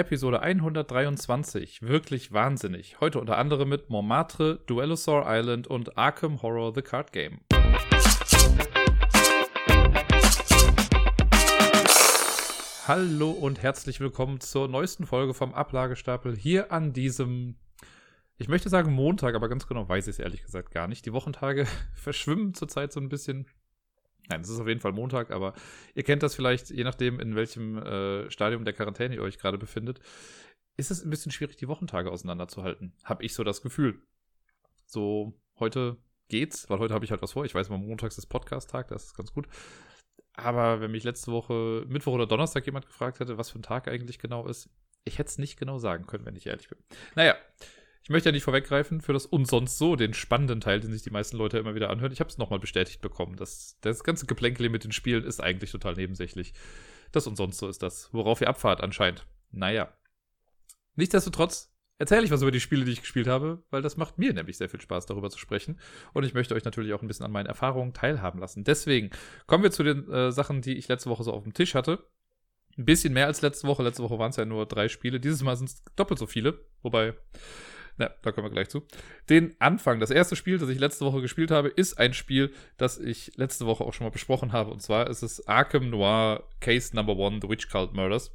Episode 123. Wirklich wahnsinnig. Heute unter anderem mit Montmartre, Duellosaur Island und Arkham Horror The Card Game. Hallo und herzlich willkommen zur neuesten Folge vom Ablagestapel hier an diesem, ich möchte sagen Montag, aber ganz genau weiß ich es ehrlich gesagt gar nicht. Die Wochentage verschwimmen zurzeit so ein bisschen. Nein, es ist auf jeden Fall Montag, aber ihr kennt das vielleicht, je nachdem, in welchem äh, Stadium der Quarantäne ihr euch gerade befindet, ist es ein bisschen schwierig, die Wochentage auseinanderzuhalten. Hab ich so das Gefühl. So, heute geht's, weil heute habe ich halt was vor. Ich weiß mal, montags ist Podcast-Tag, das ist ganz gut. Aber wenn mich letzte Woche, Mittwoch oder Donnerstag jemand gefragt hätte, was für ein Tag eigentlich genau ist, ich hätte es nicht genau sagen können, wenn ich ehrlich bin. Naja, ich möchte ja nicht vorweggreifen für das und sonst so, den spannenden Teil, den sich die meisten Leute immer wieder anhören. Ich habe es nochmal bestätigt bekommen. dass das ganze Geplänkel mit den Spielen ist eigentlich total nebensächlich. Das und sonst so ist das, worauf ihr abfahrt anscheinend. Naja. Nichtsdestotrotz erzähle ich was über die Spiele, die ich gespielt habe, weil das macht mir nämlich sehr viel Spaß, darüber zu sprechen. Und ich möchte euch natürlich auch ein bisschen an meinen Erfahrungen teilhaben lassen. Deswegen kommen wir zu den äh, Sachen, die ich letzte Woche so auf dem Tisch hatte. Ein bisschen mehr als letzte Woche. Letzte Woche waren es ja nur drei Spiele. Dieses Mal sind es doppelt so viele. Wobei, na, da kommen wir gleich zu. Den Anfang, das erste Spiel, das ich letzte Woche gespielt habe, ist ein Spiel, das ich letzte Woche auch schon mal besprochen habe. Und zwar ist es Arkham Noir Case Number One, The Witch Cult Murders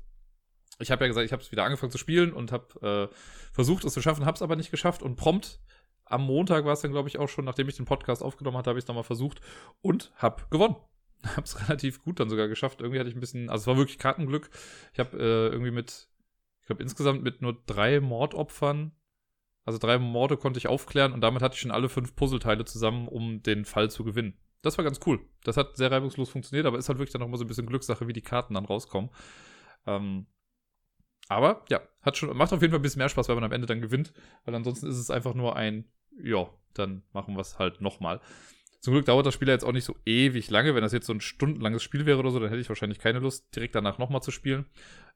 ich habe ja gesagt, ich habe es wieder angefangen zu spielen und habe äh, versucht, es zu schaffen, habe es aber nicht geschafft und prompt am Montag war es dann, glaube ich, auch schon, nachdem ich den Podcast aufgenommen hatte, habe ich es nochmal versucht und habe gewonnen. habe es relativ gut dann sogar geschafft. Irgendwie hatte ich ein bisschen, also es war wirklich Kartenglück. Ich habe äh, irgendwie mit, ich glaube insgesamt mit nur drei Mordopfern, also drei Morde konnte ich aufklären und damit hatte ich schon alle fünf Puzzleteile zusammen, um den Fall zu gewinnen. Das war ganz cool. Das hat sehr reibungslos funktioniert, aber ist halt wirklich dann nochmal so ein bisschen Glückssache, wie die Karten dann rauskommen. Ähm, aber ja, hat schon, macht auf jeden Fall ein bisschen mehr Spaß, wenn man am Ende dann gewinnt, weil ansonsten ist es einfach nur ein, ja, dann machen wir es halt nochmal. Zum Glück dauert das Spiel jetzt auch nicht so ewig lange. Wenn das jetzt so ein stundenlanges Spiel wäre oder so, dann hätte ich wahrscheinlich keine Lust, direkt danach nochmal zu spielen.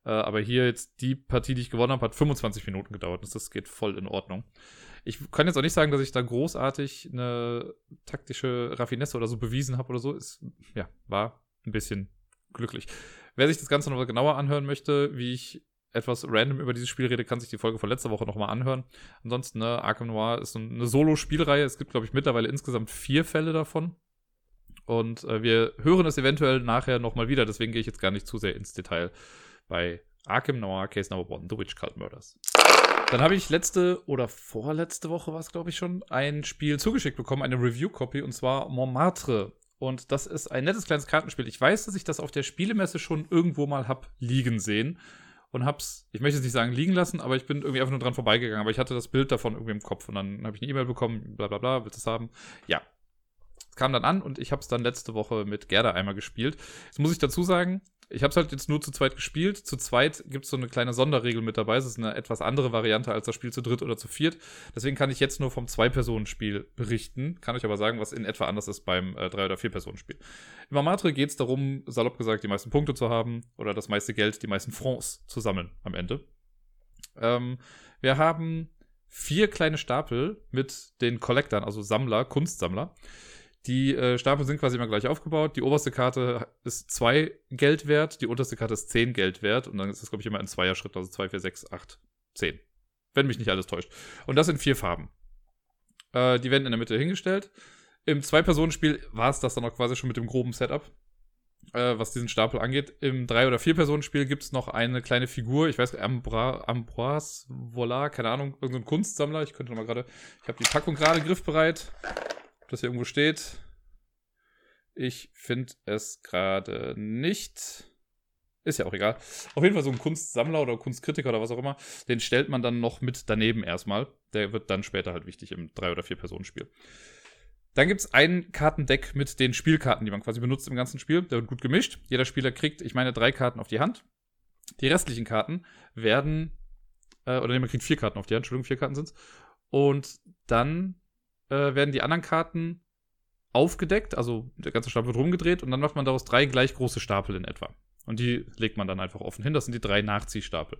Äh, aber hier jetzt die Partie, die ich gewonnen habe, hat 25 Minuten gedauert. Das geht voll in Ordnung. Ich kann jetzt auch nicht sagen, dass ich da großartig eine taktische Raffinesse oder so bewiesen habe oder so. Es ja, war ein bisschen glücklich. Wer sich das Ganze noch genauer anhören möchte, wie ich etwas random über dieses Spiel rede, kann sich die Folge von letzter Woche nochmal anhören. Ansonsten, ne, Arkham Noir ist eine Solo-Spielreihe. Es gibt, glaube ich, mittlerweile insgesamt vier Fälle davon. Und äh, wir hören es eventuell nachher nochmal wieder, deswegen gehe ich jetzt gar nicht zu sehr ins Detail bei Arkham Noir Case Number One, The Witch Cult Murders. Dann habe ich letzte oder vorletzte Woche war es, glaube ich, schon, ein Spiel zugeschickt bekommen, eine Review-Copy, und zwar Montmartre. Und das ist ein nettes kleines Kartenspiel. Ich weiß, dass ich das auf der Spielemesse schon irgendwo mal hab liegen sehen und hab's, ich möchte es nicht sagen liegen lassen, aber ich bin irgendwie einfach nur dran vorbeigegangen. Aber ich hatte das Bild davon irgendwie im Kopf und dann habe ich eine E-Mail bekommen, bla bla bla, willst du es haben? Ja. Es kam dann an und ich habe es dann letzte Woche mit Gerda einmal gespielt. Jetzt muss ich dazu sagen, ich habe es halt jetzt nur zu zweit gespielt. Zu zweit gibt es so eine kleine Sonderregel mit dabei. Es ist eine etwas andere Variante als das Spiel zu dritt oder zu viert. Deswegen kann ich jetzt nur vom Zwei-Personen-Spiel berichten. Kann euch aber sagen, was in etwa anders ist beim äh, Drei- oder Vier-Personen-Spiel. Im Amatre geht es darum, salopp gesagt, die meisten Punkte zu haben oder das meiste Geld, die meisten Francs zu sammeln am Ende. Ähm, wir haben vier kleine Stapel mit den Collectern, also Sammler, Kunstsammler. Die äh, Stapel sind quasi immer gleich aufgebaut. Die oberste Karte ist 2 Geld wert, die unterste Karte ist 10 Geld wert und dann ist das, glaube ich, immer ein Zweierschritt, also 2, 4, 6, 8, 10. Wenn mich nicht alles täuscht. Und das sind vier Farben. Äh, die werden in der Mitte hingestellt. Im Zwei-Personen-Spiel war es das dann auch quasi schon mit dem groben Setup, äh, was diesen Stapel angeht. Im Drei- oder Vier-Personen-Spiel gibt es noch eine kleine Figur, ich weiß, Ambra Ambroise Volar, keine Ahnung, irgendein Kunstsammler. Ich könnte noch mal gerade, ich habe die Packung gerade griffbereit das hier irgendwo steht. Ich finde es gerade nicht. Ist ja auch egal. Auf jeden Fall so ein Kunstsammler oder Kunstkritiker oder was auch immer, den stellt man dann noch mit daneben erstmal. Der wird dann später halt wichtig im drei oder vier Personen Spiel. Dann gibt es ein Kartendeck mit den Spielkarten, die man quasi benutzt im ganzen Spiel. Der wird gut gemischt. Jeder Spieler kriegt, ich meine, drei Karten auf die Hand. Die restlichen Karten werden, äh, oder nee, man kriegt vier Karten auf die Hand, Entschuldigung, vier Karten sind's. Und dann äh, werden die anderen Karten aufgedeckt, also der ganze Stapel wird rumgedreht und dann macht man daraus drei gleich große Stapel in etwa. Und die legt man dann einfach offen hin. Das sind die drei Nachziehstapel.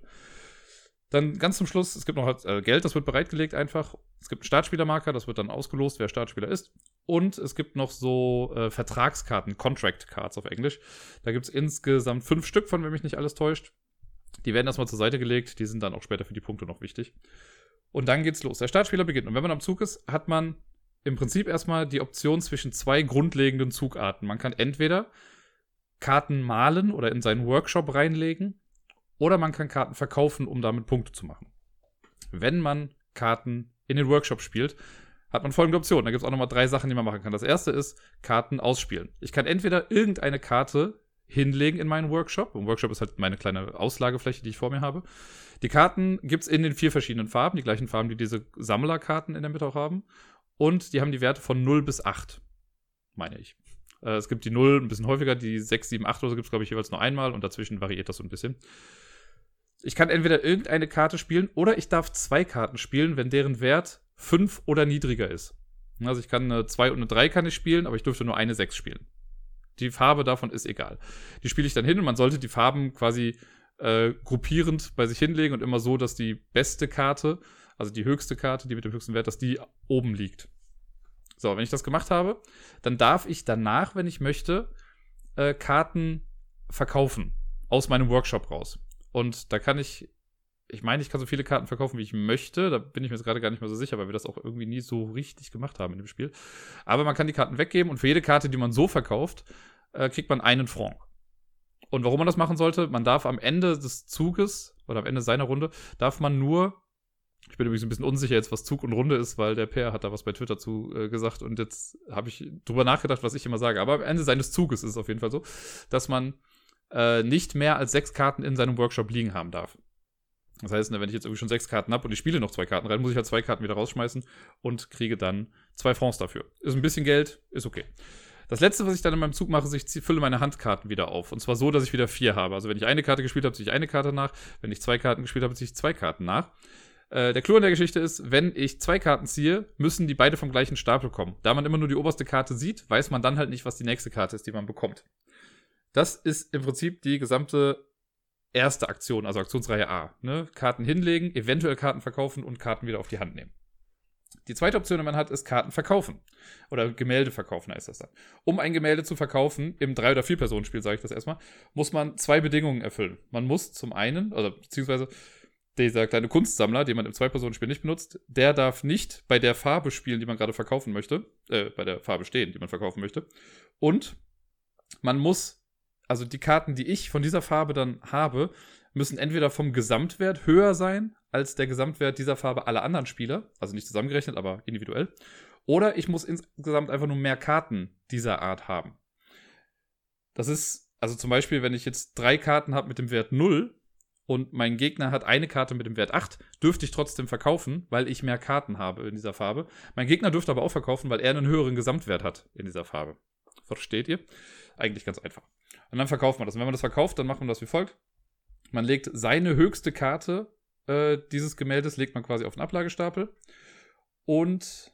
Dann ganz zum Schluss, es gibt noch halt, äh, Geld, das wird bereitgelegt einfach. Es gibt einen Startspielermarker, das wird dann ausgelost, wer Startspieler ist. Und es gibt noch so äh, Vertragskarten, Contract Cards auf Englisch. Da gibt es insgesamt fünf Stück von, wenn mich nicht alles täuscht. Die werden erstmal zur Seite gelegt, die sind dann auch später für die Punkte noch wichtig. Und dann geht's los. Der Startspieler beginnt. Und wenn man am Zug ist, hat man im Prinzip erstmal die Option zwischen zwei grundlegenden Zugarten. Man kann entweder Karten malen oder in seinen Workshop reinlegen, oder man kann Karten verkaufen, um damit Punkte zu machen. Wenn man Karten in den Workshop spielt, hat man folgende Option. Da gibt es auch nochmal drei Sachen, die man machen kann. Das erste ist Karten ausspielen. Ich kann entweder irgendeine Karte hinlegen in meinen Workshop. Ein Workshop ist halt meine kleine Auslagefläche, die ich vor mir habe. Die Karten gibt es in den vier verschiedenen Farben, die gleichen Farben, die diese Sammlerkarten in der Mitte auch haben. Und die haben die Werte von 0 bis 8, meine ich. Äh, es gibt die 0 ein bisschen häufiger, die 6, 7, 8 oder so gibt es, glaube ich, jeweils nur einmal und dazwischen variiert das so ein bisschen. Ich kann entweder irgendeine Karte spielen oder ich darf zwei Karten spielen, wenn deren Wert 5 oder niedriger ist. Also ich kann eine 2 und eine 3 kann ich spielen, aber ich dürfte nur eine 6 spielen. Die Farbe davon ist egal. Die spiele ich dann hin und man sollte die Farben quasi äh, gruppierend bei sich hinlegen und immer so, dass die beste Karte, also die höchste Karte, die mit dem höchsten Wert, dass die oben liegt. So, wenn ich das gemacht habe, dann darf ich danach, wenn ich möchte, äh, Karten verkaufen aus meinem Workshop raus. Und da kann ich, ich meine, ich kann so viele Karten verkaufen, wie ich möchte. Da bin ich mir jetzt gerade gar nicht mehr so sicher, weil wir das auch irgendwie nie so richtig gemacht haben in dem Spiel. Aber man kann die Karten weggeben und für jede Karte, die man so verkauft, äh, kriegt man einen Franc. Und warum man das machen sollte, man darf am Ende des Zuges oder am Ende seiner Runde, darf man nur ich bin übrigens ein bisschen unsicher jetzt, was Zug und Runde ist, weil der Per hat da was bei Twitter zu äh, gesagt und jetzt habe ich drüber nachgedacht, was ich immer sage. Aber am Ende seines Zuges ist es auf jeden Fall so, dass man äh, nicht mehr als sechs Karten in seinem Workshop liegen haben darf. Das heißt, ne, wenn ich jetzt irgendwie schon sechs Karten habe und ich spiele noch zwei Karten rein, muss ich halt zwei Karten wieder rausschmeißen und kriege dann zwei Francs dafür. Ist ein bisschen Geld, ist okay. Das letzte, was ich dann in meinem Zug mache, ist, ich fülle meine Handkarten wieder auf. Und zwar so, dass ich wieder vier habe. Also wenn ich eine Karte gespielt habe, ziehe ich eine Karte nach. Wenn ich zwei Karten gespielt habe, ziehe ich zwei Karten nach. Äh, der Clou in der Geschichte ist, wenn ich zwei Karten ziehe, müssen die beide vom gleichen Stapel kommen. Da man immer nur die oberste Karte sieht, weiß man dann halt nicht, was die nächste Karte ist, die man bekommt. Das ist im Prinzip die gesamte erste Aktion, also Aktionsreihe A. Ne? Karten hinlegen, eventuell Karten verkaufen und Karten wieder auf die Hand nehmen. Die zweite Option, die man hat, ist Karten verkaufen. Oder Gemälde verkaufen heißt das dann. Um ein Gemälde zu verkaufen, im Drei- oder Vier-Personen-Spiel sage ich das erstmal, muss man zwei Bedingungen erfüllen. Man muss zum einen, oder beziehungsweise dieser kleine Kunstsammler, den man im Zwei-Personen-Spiel nicht benutzt, der darf nicht bei der Farbe spielen, die man gerade verkaufen möchte, äh, bei der Farbe stehen, die man verkaufen möchte. Und man muss also die Karten, die ich von dieser Farbe dann habe, müssen entweder vom Gesamtwert höher sein als der Gesamtwert dieser Farbe aller anderen Spieler, also nicht zusammengerechnet, aber individuell, oder ich muss insgesamt einfach nur mehr Karten dieser Art haben. Das ist, also zum Beispiel, wenn ich jetzt drei Karten habe mit dem Wert 0 und mein Gegner hat eine Karte mit dem Wert 8, dürfte ich trotzdem verkaufen, weil ich mehr Karten habe in dieser Farbe. Mein Gegner dürfte aber auch verkaufen, weil er einen höheren Gesamtwert hat in dieser Farbe. Versteht ihr? Eigentlich ganz einfach. Und dann verkauft man das. Und wenn man das verkauft, dann macht man das wie folgt. Man legt seine höchste Karte äh, dieses Gemäldes, legt man quasi auf den Ablagestapel. Und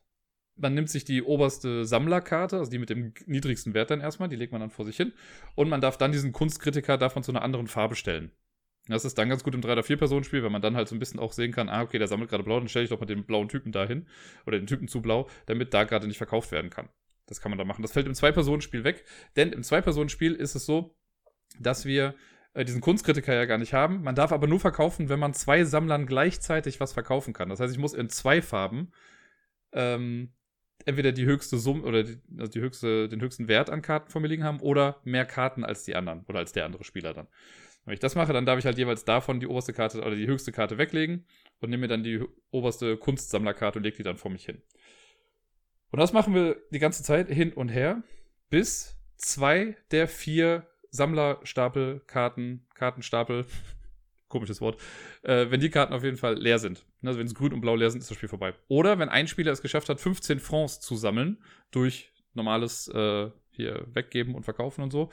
man nimmt sich die oberste Sammlerkarte, also die mit dem niedrigsten Wert dann erstmal, die legt man dann vor sich hin. Und man darf dann diesen Kunstkritiker davon zu einer anderen Farbe stellen. Das ist dann ganz gut im 3- oder 4-Personen-Spiel, weil man dann halt so ein bisschen auch sehen kann, ah, okay, der sammelt gerade blau, dann stelle ich doch mal den blauen Typen dahin oder den Typen zu blau, damit da gerade nicht verkauft werden kann. Das kann man da machen. Das fällt im Zwei-Personen-Spiel weg, denn im Zwei-Personen-Spiel ist es so, dass wir äh, diesen Kunstkritiker ja gar nicht haben. Man darf aber nur verkaufen, wenn man zwei Sammlern gleichzeitig was verkaufen kann. Das heißt, ich muss in zwei Farben ähm, entweder die höchste Summe oder die, also die höchste, den höchsten Wert an Karten vor mir liegen haben oder mehr Karten als die anderen oder als der andere Spieler dann. Wenn ich das mache, dann darf ich halt jeweils davon die oberste Karte oder die höchste Karte weglegen und nehme mir dann die oberste Kunstsammlerkarte und lege die dann vor mich hin. Und das machen wir die ganze Zeit hin und her, bis zwei der vier Sammlerstapelkarten, Kartenstapel, komisches Wort, äh, wenn die Karten auf jeden Fall leer sind. Also wenn es grün und blau leer sind, ist das Spiel vorbei. Oder wenn ein Spieler es geschafft hat, 15 Francs zu sammeln durch normales äh, hier weggeben und verkaufen und so,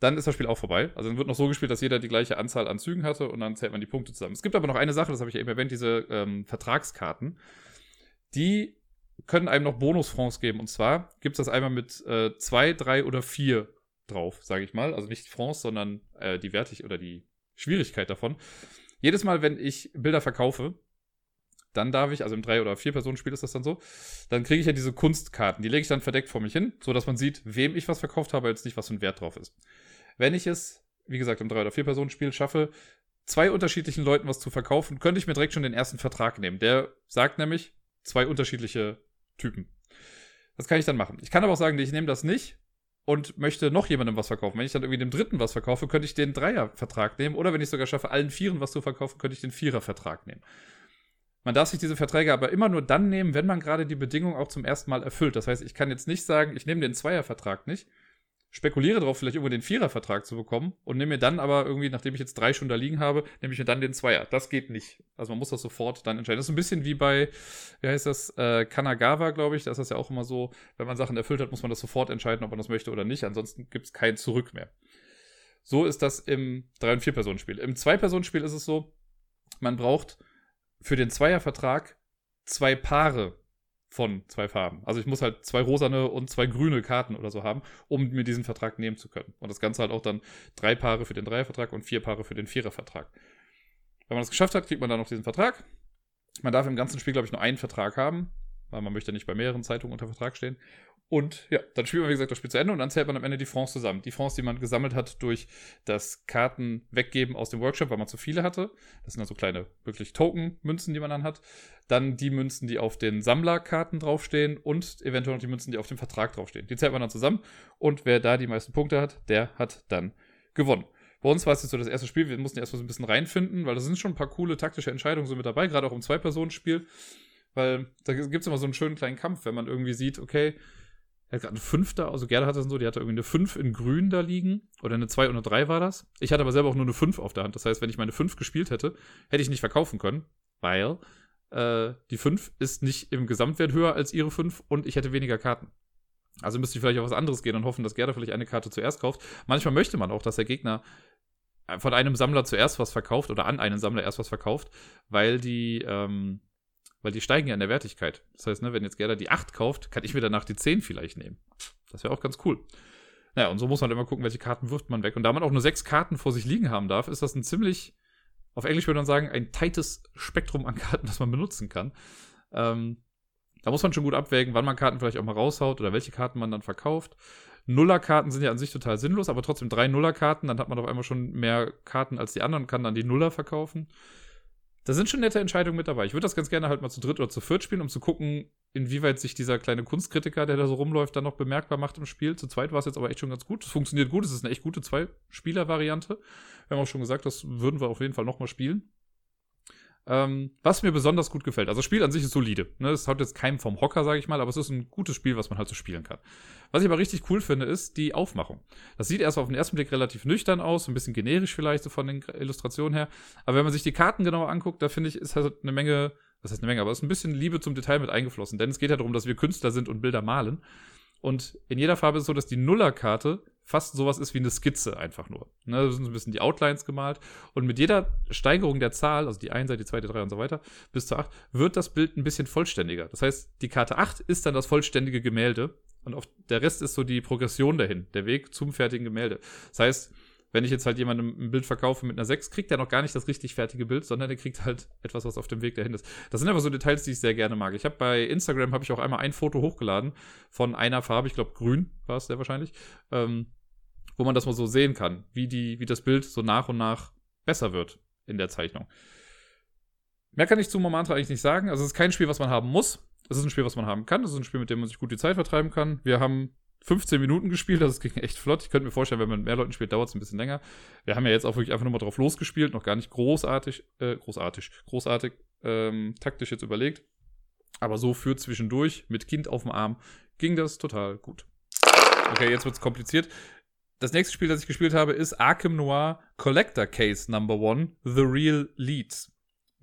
dann ist das Spiel auch vorbei. Also dann wird noch so gespielt, dass jeder die gleiche Anzahl an Zügen hatte und dann zählt man die Punkte zusammen. Es gibt aber noch eine Sache, das habe ich ja eben erwähnt, diese ähm, Vertragskarten. Die können einem noch Bonusfrancs geben. Und zwar gibt es das einmal mit äh, zwei, drei oder vier drauf, sage ich mal. Also nicht Francs, sondern äh, die Wertig oder die Schwierigkeit davon. Jedes Mal, wenn ich Bilder verkaufe, dann darf ich, also im drei- oder vier-Personen-Spiel ist das dann so, dann kriege ich ja diese Kunstkarten. Die lege ich dann verdeckt vor mich hin, sodass man sieht, wem ich was verkauft habe, als nicht, was für ein Wert drauf ist. Wenn ich es, wie gesagt, im drei- oder vier-Personen-Spiel schaffe, zwei unterschiedlichen Leuten was zu verkaufen, könnte ich mir direkt schon den ersten Vertrag nehmen. Der sagt nämlich zwei unterschiedliche Typen. Das kann ich dann machen. Ich kann aber auch sagen, ich nehme das nicht und möchte noch jemandem was verkaufen. Wenn ich dann irgendwie dem dritten was verkaufe, könnte ich den Dreier-Vertrag nehmen. Oder wenn ich sogar schaffe, allen Vieren was zu verkaufen, könnte ich den Vierer-Vertrag nehmen. Man darf sich diese Verträge aber immer nur dann nehmen, wenn man gerade die Bedingungen auch zum ersten Mal erfüllt. Das heißt, ich kann jetzt nicht sagen, ich nehme den Zweiervertrag nicht, spekuliere darauf, vielleicht irgendwo den Vierervertrag zu bekommen und nehme mir dann aber irgendwie, nachdem ich jetzt drei schon da liegen habe, nehme ich mir dann den Zweier. Das geht nicht. Also man muss das sofort dann entscheiden. Das ist ein bisschen wie bei, wie heißt das, äh, Kanagawa, glaube ich. Da ist das ja auch immer so, wenn man Sachen erfüllt hat, muss man das sofort entscheiden, ob man das möchte oder nicht. Ansonsten gibt es kein Zurück mehr. So ist das im Drei- und Vier-Personen-Spiel. Im Zwei-Personen-Spiel ist es so, man braucht für den Zweiervertrag zwei Paare von zwei Farben. Also ich muss halt zwei rosane und zwei grüne Karten oder so haben, um mir diesen Vertrag nehmen zu können. Und das Ganze halt auch dann drei Paare für den Dreiervertrag und vier Paare für den Vierervertrag. Wenn man das geschafft hat, kriegt man dann noch diesen Vertrag. Man darf im ganzen Spiel, glaube ich, nur einen Vertrag haben, weil man möchte nicht bei mehreren Zeitungen unter Vertrag stehen. Und ja, dann spielt man, wie gesagt, das Spiel zu Ende und dann zählt man am Ende die Fonds zusammen. Die Fonds, die man gesammelt hat durch das Karten weggeben aus dem Workshop, weil man zu viele hatte. Das sind also kleine, wirklich Token-Münzen, die man dann hat. Dann die Münzen, die auf den Sammlerkarten draufstehen und eventuell noch die Münzen, die auf dem Vertrag draufstehen. Die zählt man dann zusammen und wer da die meisten Punkte hat, der hat dann gewonnen. Bei uns war es jetzt so das erste Spiel, wir mussten erstmal so ein bisschen reinfinden, weil da sind schon ein paar coole taktische Entscheidungen so mit dabei, gerade auch im Zwei-Personen-Spiel. Weil da gibt es immer so einen schönen kleinen Kampf, wenn man irgendwie sieht, okay, hat gerade eine 5 da, also Gerda hatte es so, die hatte irgendwie eine 5 in grün da liegen. Oder eine 2 und eine 3 war das. Ich hatte aber selber auch nur eine 5 auf der Hand. Das heißt, wenn ich meine 5 gespielt hätte, hätte ich nicht verkaufen können, weil äh, die 5 ist nicht im Gesamtwert höher als ihre 5 und ich hätte weniger Karten. Also müsste ich vielleicht auf was anderes gehen und hoffen, dass Gerda vielleicht eine Karte zuerst kauft. Manchmal möchte man auch, dass der Gegner von einem Sammler zuerst was verkauft oder an einen Sammler erst was verkauft, weil die, ähm, weil die steigen ja in der Wertigkeit. Das heißt, ne, wenn jetzt Gerda die 8 kauft, kann ich mir danach die 10 vielleicht nehmen. Das wäre auch ganz cool. Naja, und so muss man immer gucken, welche Karten wirft man weg. Und da man auch nur sechs Karten vor sich liegen haben darf, ist das ein ziemlich, auf Englisch würde man sagen, ein tightes Spektrum an Karten, das man benutzen kann. Ähm, da muss man schon gut abwägen, wann man Karten vielleicht auch mal raushaut oder welche Karten man dann verkauft. Nuller-Karten sind ja an sich total sinnlos, aber trotzdem drei Nuller-Karten, dann hat man auf einmal schon mehr Karten als die anderen und kann dann die Nuller verkaufen da sind schon nette Entscheidungen mit dabei. Ich würde das ganz gerne halt mal zu dritt oder zu viert spielen, um zu gucken, inwieweit sich dieser kleine Kunstkritiker, der da so rumläuft, dann noch bemerkbar macht im Spiel. Zu zweit war es jetzt aber echt schon ganz gut. Es funktioniert gut. Es ist eine echt gute Zwei-Spieler-Variante. Wir haben auch schon gesagt, das würden wir auf jeden Fall nochmal spielen. Ähm, was mir besonders gut gefällt. Also das Spiel an sich ist solide. Ne? Es hat jetzt keinen vom Hocker, sage ich mal, aber es ist ein gutes Spiel, was man halt so spielen kann. Was ich aber richtig cool finde, ist die Aufmachung. Das sieht erst auf den ersten Blick relativ nüchtern aus, ein bisschen generisch vielleicht so von den Illustrationen her. Aber wenn man sich die Karten genauer anguckt, da finde ich, ist halt eine Menge, das heißt eine Menge, aber es ist ein bisschen Liebe zum Detail mit eingeflossen. Denn es geht ja darum, dass wir Künstler sind und Bilder malen. Und in jeder Farbe ist es so, dass die Nullerkarte fast sowas ist wie eine Skizze einfach nur. Ne, da sind so ein bisschen die Outlines gemalt. Und mit jeder Steigerung der Zahl, also die 1, die 2, die 3 und so weiter, bis zur 8, wird das Bild ein bisschen vollständiger. Das heißt, die Karte 8 ist dann das vollständige Gemälde. Und auf der Rest ist so die Progression dahin, der Weg zum fertigen Gemälde. Das heißt, wenn ich jetzt halt jemandem ein Bild verkaufe mit einer 6, kriegt er noch gar nicht das richtig fertige Bild, sondern er kriegt halt etwas, was auf dem Weg dahin ist. Das sind aber so Details, die ich sehr gerne mag. Ich habe bei Instagram habe ich auch einmal ein Foto hochgeladen von einer Farbe, ich glaube grün war es sehr wahrscheinlich, ähm, wo man das mal so sehen kann, wie die, wie das Bild so nach und nach besser wird in der Zeichnung. Mehr kann ich zu Momantra eigentlich nicht sagen. Also es ist kein Spiel, was man haben muss. Es ist ein Spiel, was man haben kann. Es ist ein Spiel, mit dem man sich gut die Zeit vertreiben kann. Wir haben 15 Minuten gespielt, das ging echt flott. Ich könnte mir vorstellen, wenn man mit mehr Leuten spielt, dauert es ein bisschen länger. Wir haben ja jetzt auch wirklich einfach nur mal drauf losgespielt, noch gar nicht großartig, äh, großartig, großartig ähm, taktisch jetzt überlegt. Aber so für zwischendurch mit Kind auf dem Arm ging das total gut. Okay, jetzt wird's kompliziert. Das nächste Spiel, das ich gespielt habe, ist Arkham Noir Collector Case Number One, The Real Leads.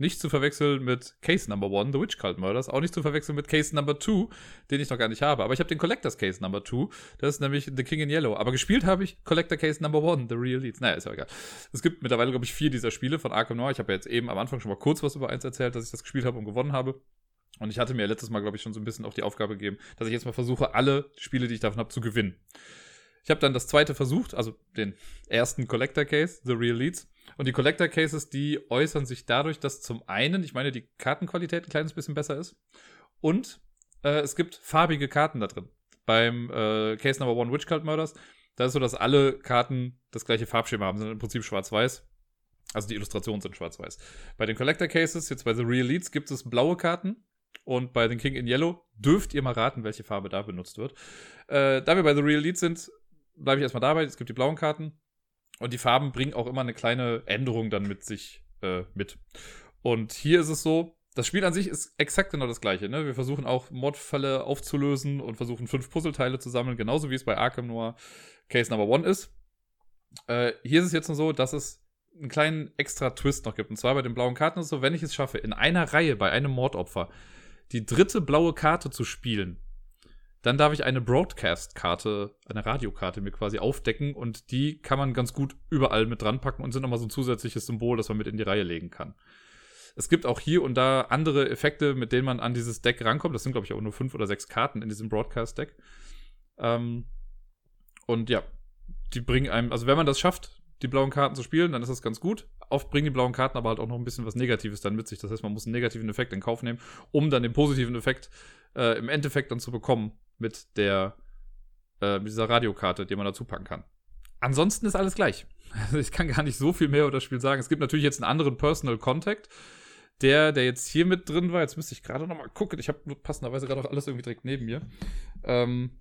Nicht zu verwechseln mit Case Number One, The Witch Cult Murders. Auch nicht zu verwechseln mit Case Number Two, den ich noch gar nicht habe. Aber ich habe den Collectors Case Number Two. Das ist nämlich The King in Yellow. Aber gespielt habe ich Collector Case Number One, The Real Leads. Naja, ist ja egal. Es gibt mittlerweile, glaube ich, vier dieser Spiele von Arkham Noir. Ich habe ja jetzt eben am Anfang schon mal kurz was über eins erzählt, dass ich das gespielt habe und gewonnen habe. Und ich hatte mir letztes Mal, glaube ich, schon so ein bisschen auch die Aufgabe gegeben, dass ich jetzt mal versuche, alle Spiele, die ich davon habe, zu gewinnen. Ich habe dann das zweite versucht, also den ersten Collector Case, The Real Leads. Und die Collector Cases, die äußern sich dadurch, dass zum einen, ich meine, die Kartenqualität ein kleines bisschen besser ist und äh, es gibt farbige Karten da drin. Beim äh, Case Number One Witch Cult Murders, da ist so, dass alle Karten das gleiche Farbschema haben, sind im Prinzip schwarz-weiß. Also die Illustrationen sind schwarz-weiß. Bei den Collector Cases, jetzt bei The Real Leads, gibt es blaue Karten. Und bei den King in Yellow dürft ihr mal raten, welche Farbe da benutzt wird. Äh, da wir bei The Real Leads sind, bleibe ich erstmal dabei. Es gibt die blauen Karten. Und die Farben bringen auch immer eine kleine Änderung dann mit sich äh, mit. Und hier ist es so, das Spiel an sich ist exakt genau das gleiche. Ne? Wir versuchen auch Modfälle aufzulösen und versuchen fünf Puzzleteile zu sammeln, genauso wie es bei Arkham Noir Case Number One ist. Äh, hier ist es jetzt nur so, dass es einen kleinen extra Twist noch gibt. Und zwar bei den blauen Karten ist es so, wenn ich es schaffe, in einer Reihe bei einem Mordopfer die dritte blaue Karte zu spielen, dann darf ich eine Broadcast-Karte, eine Radiokarte mir quasi aufdecken und die kann man ganz gut überall mit dran packen und sind nochmal so ein zusätzliches Symbol, das man mit in die Reihe legen kann. Es gibt auch hier und da andere Effekte, mit denen man an dieses Deck rankommt. Das sind, glaube ich, auch nur fünf oder sechs Karten in diesem Broadcast-Deck. Ähm, und ja, die bringen einem, also wenn man das schafft, die blauen Karten zu spielen, dann ist das ganz gut. Oft bringen die blauen Karten aber halt auch noch ein bisschen was Negatives dann mit sich. Das heißt, man muss einen negativen Effekt in Kauf nehmen, um dann den positiven Effekt äh, im Endeffekt dann zu bekommen mit der äh, dieser Radiokarte, die man dazu packen kann. Ansonsten ist alles gleich. Also ich kann gar nicht so viel mehr über das Spiel sagen. Es gibt natürlich jetzt einen anderen Personal Contact. Der, der jetzt hier mit drin war, jetzt müsste ich gerade noch mal gucken. Ich habe passenderweise gerade auch alles irgendwie direkt neben mir. Ähm,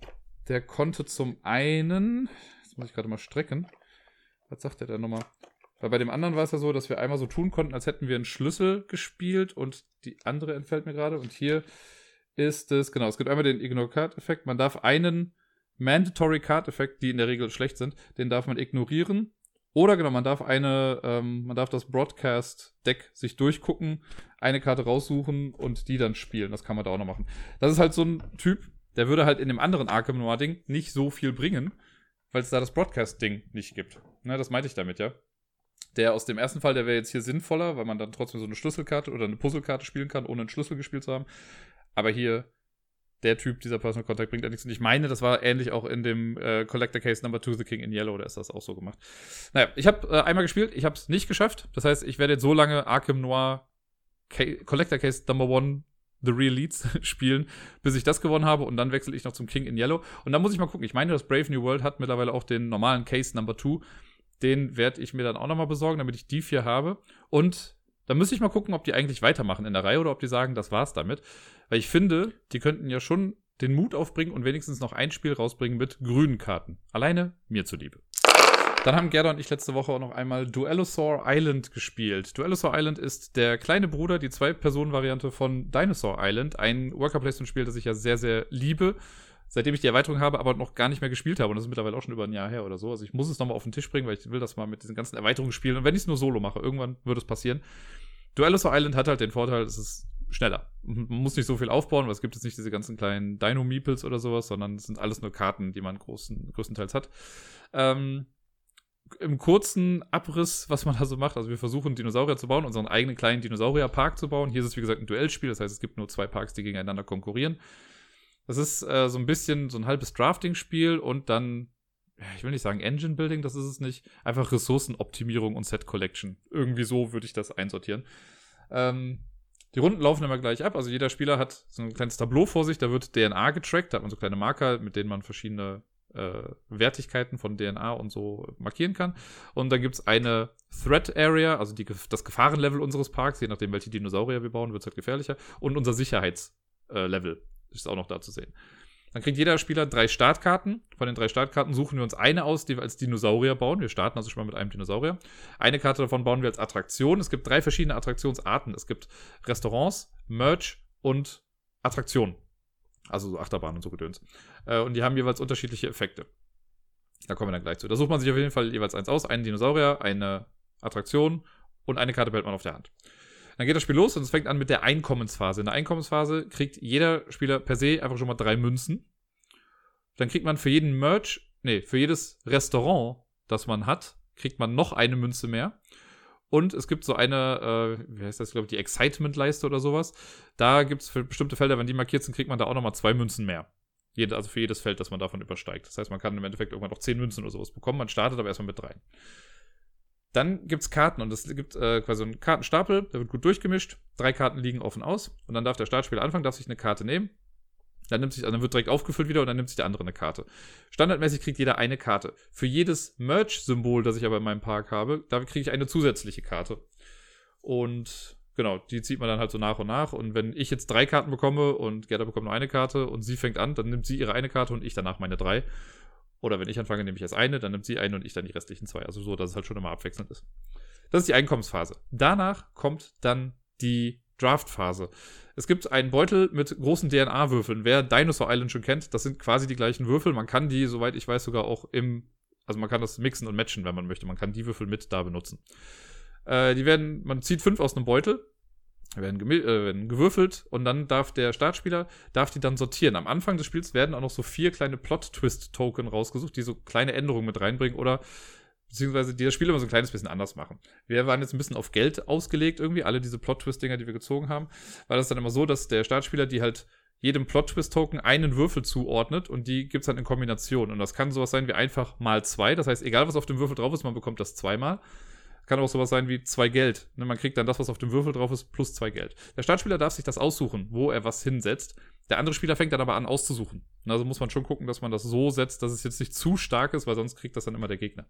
der konnte zum einen, jetzt muss ich gerade mal strecken. Was sagt der denn nochmal? Weil bei dem anderen war es ja so, dass wir einmal so tun konnten, als hätten wir einen Schlüssel gespielt und die andere entfällt mir gerade. Und hier ist es, genau, es gibt einmal den Ignore Card Effekt. Man darf einen Mandatory Card Effekt, die in der Regel schlecht sind, den darf man ignorieren. Oder genau, man darf eine, ähm, man darf das Broadcast Deck sich durchgucken, eine Karte raussuchen und die dann spielen. Das kann man da auch noch machen. Das ist halt so ein Typ, der würde halt in dem anderen Arkham Noir Ding nicht so viel bringen, weil es da das Broadcast Ding nicht gibt. Na, das meinte ich damit, ja. Der aus dem ersten Fall, der wäre jetzt hier sinnvoller, weil man dann trotzdem so eine Schlüsselkarte oder eine Puzzlekarte spielen kann, ohne einen Schlüssel gespielt zu haben. Aber hier, der Typ, dieser Personal Contact bringt ja nichts. Und ich meine, das war ähnlich auch in dem äh, Collector Case Number 2, The King in Yellow, da ist das auch so gemacht. Naja, ich habe äh, einmal gespielt, ich habe es nicht geschafft. Das heißt, ich werde jetzt so lange Arkham Noir Ca Collector Case Number 1 The Real Leads spielen, bis ich das gewonnen habe und dann wechsle ich noch zum King in Yellow. Und dann muss ich mal gucken. Ich meine, das Brave New World hat mittlerweile auch den normalen Case Number 2. Den werde ich mir dann auch nochmal besorgen, damit ich die vier habe. Und dann müsste ich mal gucken, ob die eigentlich weitermachen in der Reihe oder ob die sagen, das war's damit. Weil ich finde, die könnten ja schon den Mut aufbringen und wenigstens noch ein Spiel rausbringen mit grünen Karten. Alleine mir zuliebe. Dann haben Gerda und ich letzte Woche auch noch einmal Duellosaur Island gespielt. Duellosaur Island ist der kleine Bruder, die Zwei-Personen-Variante von Dinosaur Island. Ein Worker-Placement-Spiel, das ich ja sehr, sehr liebe seitdem ich die Erweiterung habe, aber noch gar nicht mehr gespielt habe. Und das ist mittlerweile auch schon über ein Jahr her oder so. Also ich muss es nochmal auf den Tisch bringen, weil ich will das mal mit diesen ganzen Erweiterungen spielen. Und wenn ich es nur solo mache, irgendwann wird es passieren. Duellosaur Island hat halt den Vorteil, es ist schneller. Man muss nicht so viel aufbauen, weil es gibt jetzt nicht diese ganzen kleinen Dino-Meeples oder sowas, sondern es sind alles nur Karten, die man großen, größtenteils hat. Ähm, Im kurzen Abriss, was man da so macht, also wir versuchen Dinosaurier zu bauen, unseren eigenen kleinen Dinosaurier-Park zu bauen. Hier ist es wie gesagt ein Duellspiel, das heißt, es gibt nur zwei Parks, die gegeneinander konkurrieren. Das ist äh, so ein bisschen so ein halbes Drafting-Spiel und dann, ich will nicht sagen Engine-Building, das ist es nicht. Einfach Ressourcenoptimierung und Set-Collection. Irgendwie so würde ich das einsortieren. Ähm, die Runden laufen immer gleich ab. Also jeder Spieler hat so ein kleines Tableau vor sich, da wird DNA getrackt, da hat man so kleine Marker, mit denen man verschiedene äh, Wertigkeiten von DNA und so markieren kann. Und dann gibt es eine Threat Area, also die, das Gefahrenlevel unseres Parks, je nachdem, welche Dinosaurier wir bauen, wird es halt gefährlicher. Und unser Sicherheitslevel. Äh, ist auch noch da zu sehen. Dann kriegt jeder Spieler drei Startkarten. Von den drei Startkarten suchen wir uns eine aus, die wir als Dinosaurier bauen. Wir starten also schon mal mit einem Dinosaurier. Eine Karte davon bauen wir als Attraktion. Es gibt drei verschiedene Attraktionsarten. Es gibt Restaurants, Merch und Attraktionen. Also so Achterbahn und so Gedöns. Äh, und die haben jeweils unterschiedliche Effekte. Da kommen wir dann gleich zu. Da sucht man sich auf jeden Fall jeweils eins aus. Einen Dinosaurier, eine Attraktion und eine Karte behält man auf der Hand. Dann geht das Spiel los und es fängt an mit der Einkommensphase. In der Einkommensphase kriegt jeder Spieler per se einfach schon mal drei Münzen. Dann kriegt man für jeden Merch, nee, für jedes Restaurant, das man hat, kriegt man noch eine Münze mehr. Und es gibt so eine, äh, wie heißt das, glaube ich, die Excitement-Leiste oder sowas. Da gibt es für bestimmte Felder, wenn die markiert sind, kriegt man da auch nochmal zwei Münzen mehr. Jede, also für jedes Feld, das man davon übersteigt. Das heißt, man kann im Endeffekt irgendwann noch zehn Münzen oder sowas bekommen. Man startet aber erstmal mit drei. Dann gibt es Karten und es gibt äh, quasi einen Kartenstapel, der wird gut durchgemischt. Drei Karten liegen offen aus und dann darf der Startspieler anfangen, darf sich eine Karte nehmen. Dann, nimmt sich, also dann wird direkt aufgefüllt wieder und dann nimmt sich der andere eine Karte. Standardmäßig kriegt jeder eine Karte. Für jedes Merch-Symbol, das ich aber in meinem Park habe, da kriege ich eine zusätzliche Karte. Und genau, die zieht man dann halt so nach und nach. Und wenn ich jetzt drei Karten bekomme und Gerda bekommt nur eine Karte und sie fängt an, dann nimmt sie ihre eine Karte und ich danach meine drei. Oder wenn ich anfange, nehme ich erst eine, dann nimmt sie eine und ich dann die restlichen zwei. Also so, dass es halt schon immer abwechselnd ist. Das ist die Einkommensphase. Danach kommt dann die Draftphase. Es gibt einen Beutel mit großen DNA-Würfeln. Wer Dinosaur Island schon kennt, das sind quasi die gleichen Würfel. Man kann die, soweit ich weiß, sogar auch im, also man kann das mixen und matchen, wenn man möchte. Man kann die Würfel mit da benutzen. Äh, die werden, man zieht fünf aus einem Beutel, werden, äh, werden gewürfelt und dann darf der Startspieler, darf die dann sortieren. Am Anfang des Spiels werden auch noch so vier kleine Plot-Twist-Token rausgesucht, die so kleine Änderungen mit reinbringen oder beziehungsweise die das Spiel immer so ein kleines bisschen anders machen. Wir waren jetzt ein bisschen auf Geld ausgelegt irgendwie, alle diese Plot-Twist-Dinger, die wir gezogen haben, weil das dann immer so, dass der Startspieler die halt jedem Plot-Twist-Token einen Würfel zuordnet und die gibt es dann in Kombination. Und das kann sowas sein wie einfach mal zwei. Das heißt, egal was auf dem Würfel drauf ist, man bekommt das zweimal. Kann auch sowas sein wie zwei Geld. Ne, man kriegt dann das, was auf dem Würfel drauf ist, plus zwei Geld. Der Startspieler darf sich das aussuchen, wo er was hinsetzt. Der andere Spieler fängt dann aber an auszusuchen. Also muss man schon gucken, dass man das so setzt, dass es jetzt nicht zu stark ist, weil sonst kriegt das dann immer der Gegner.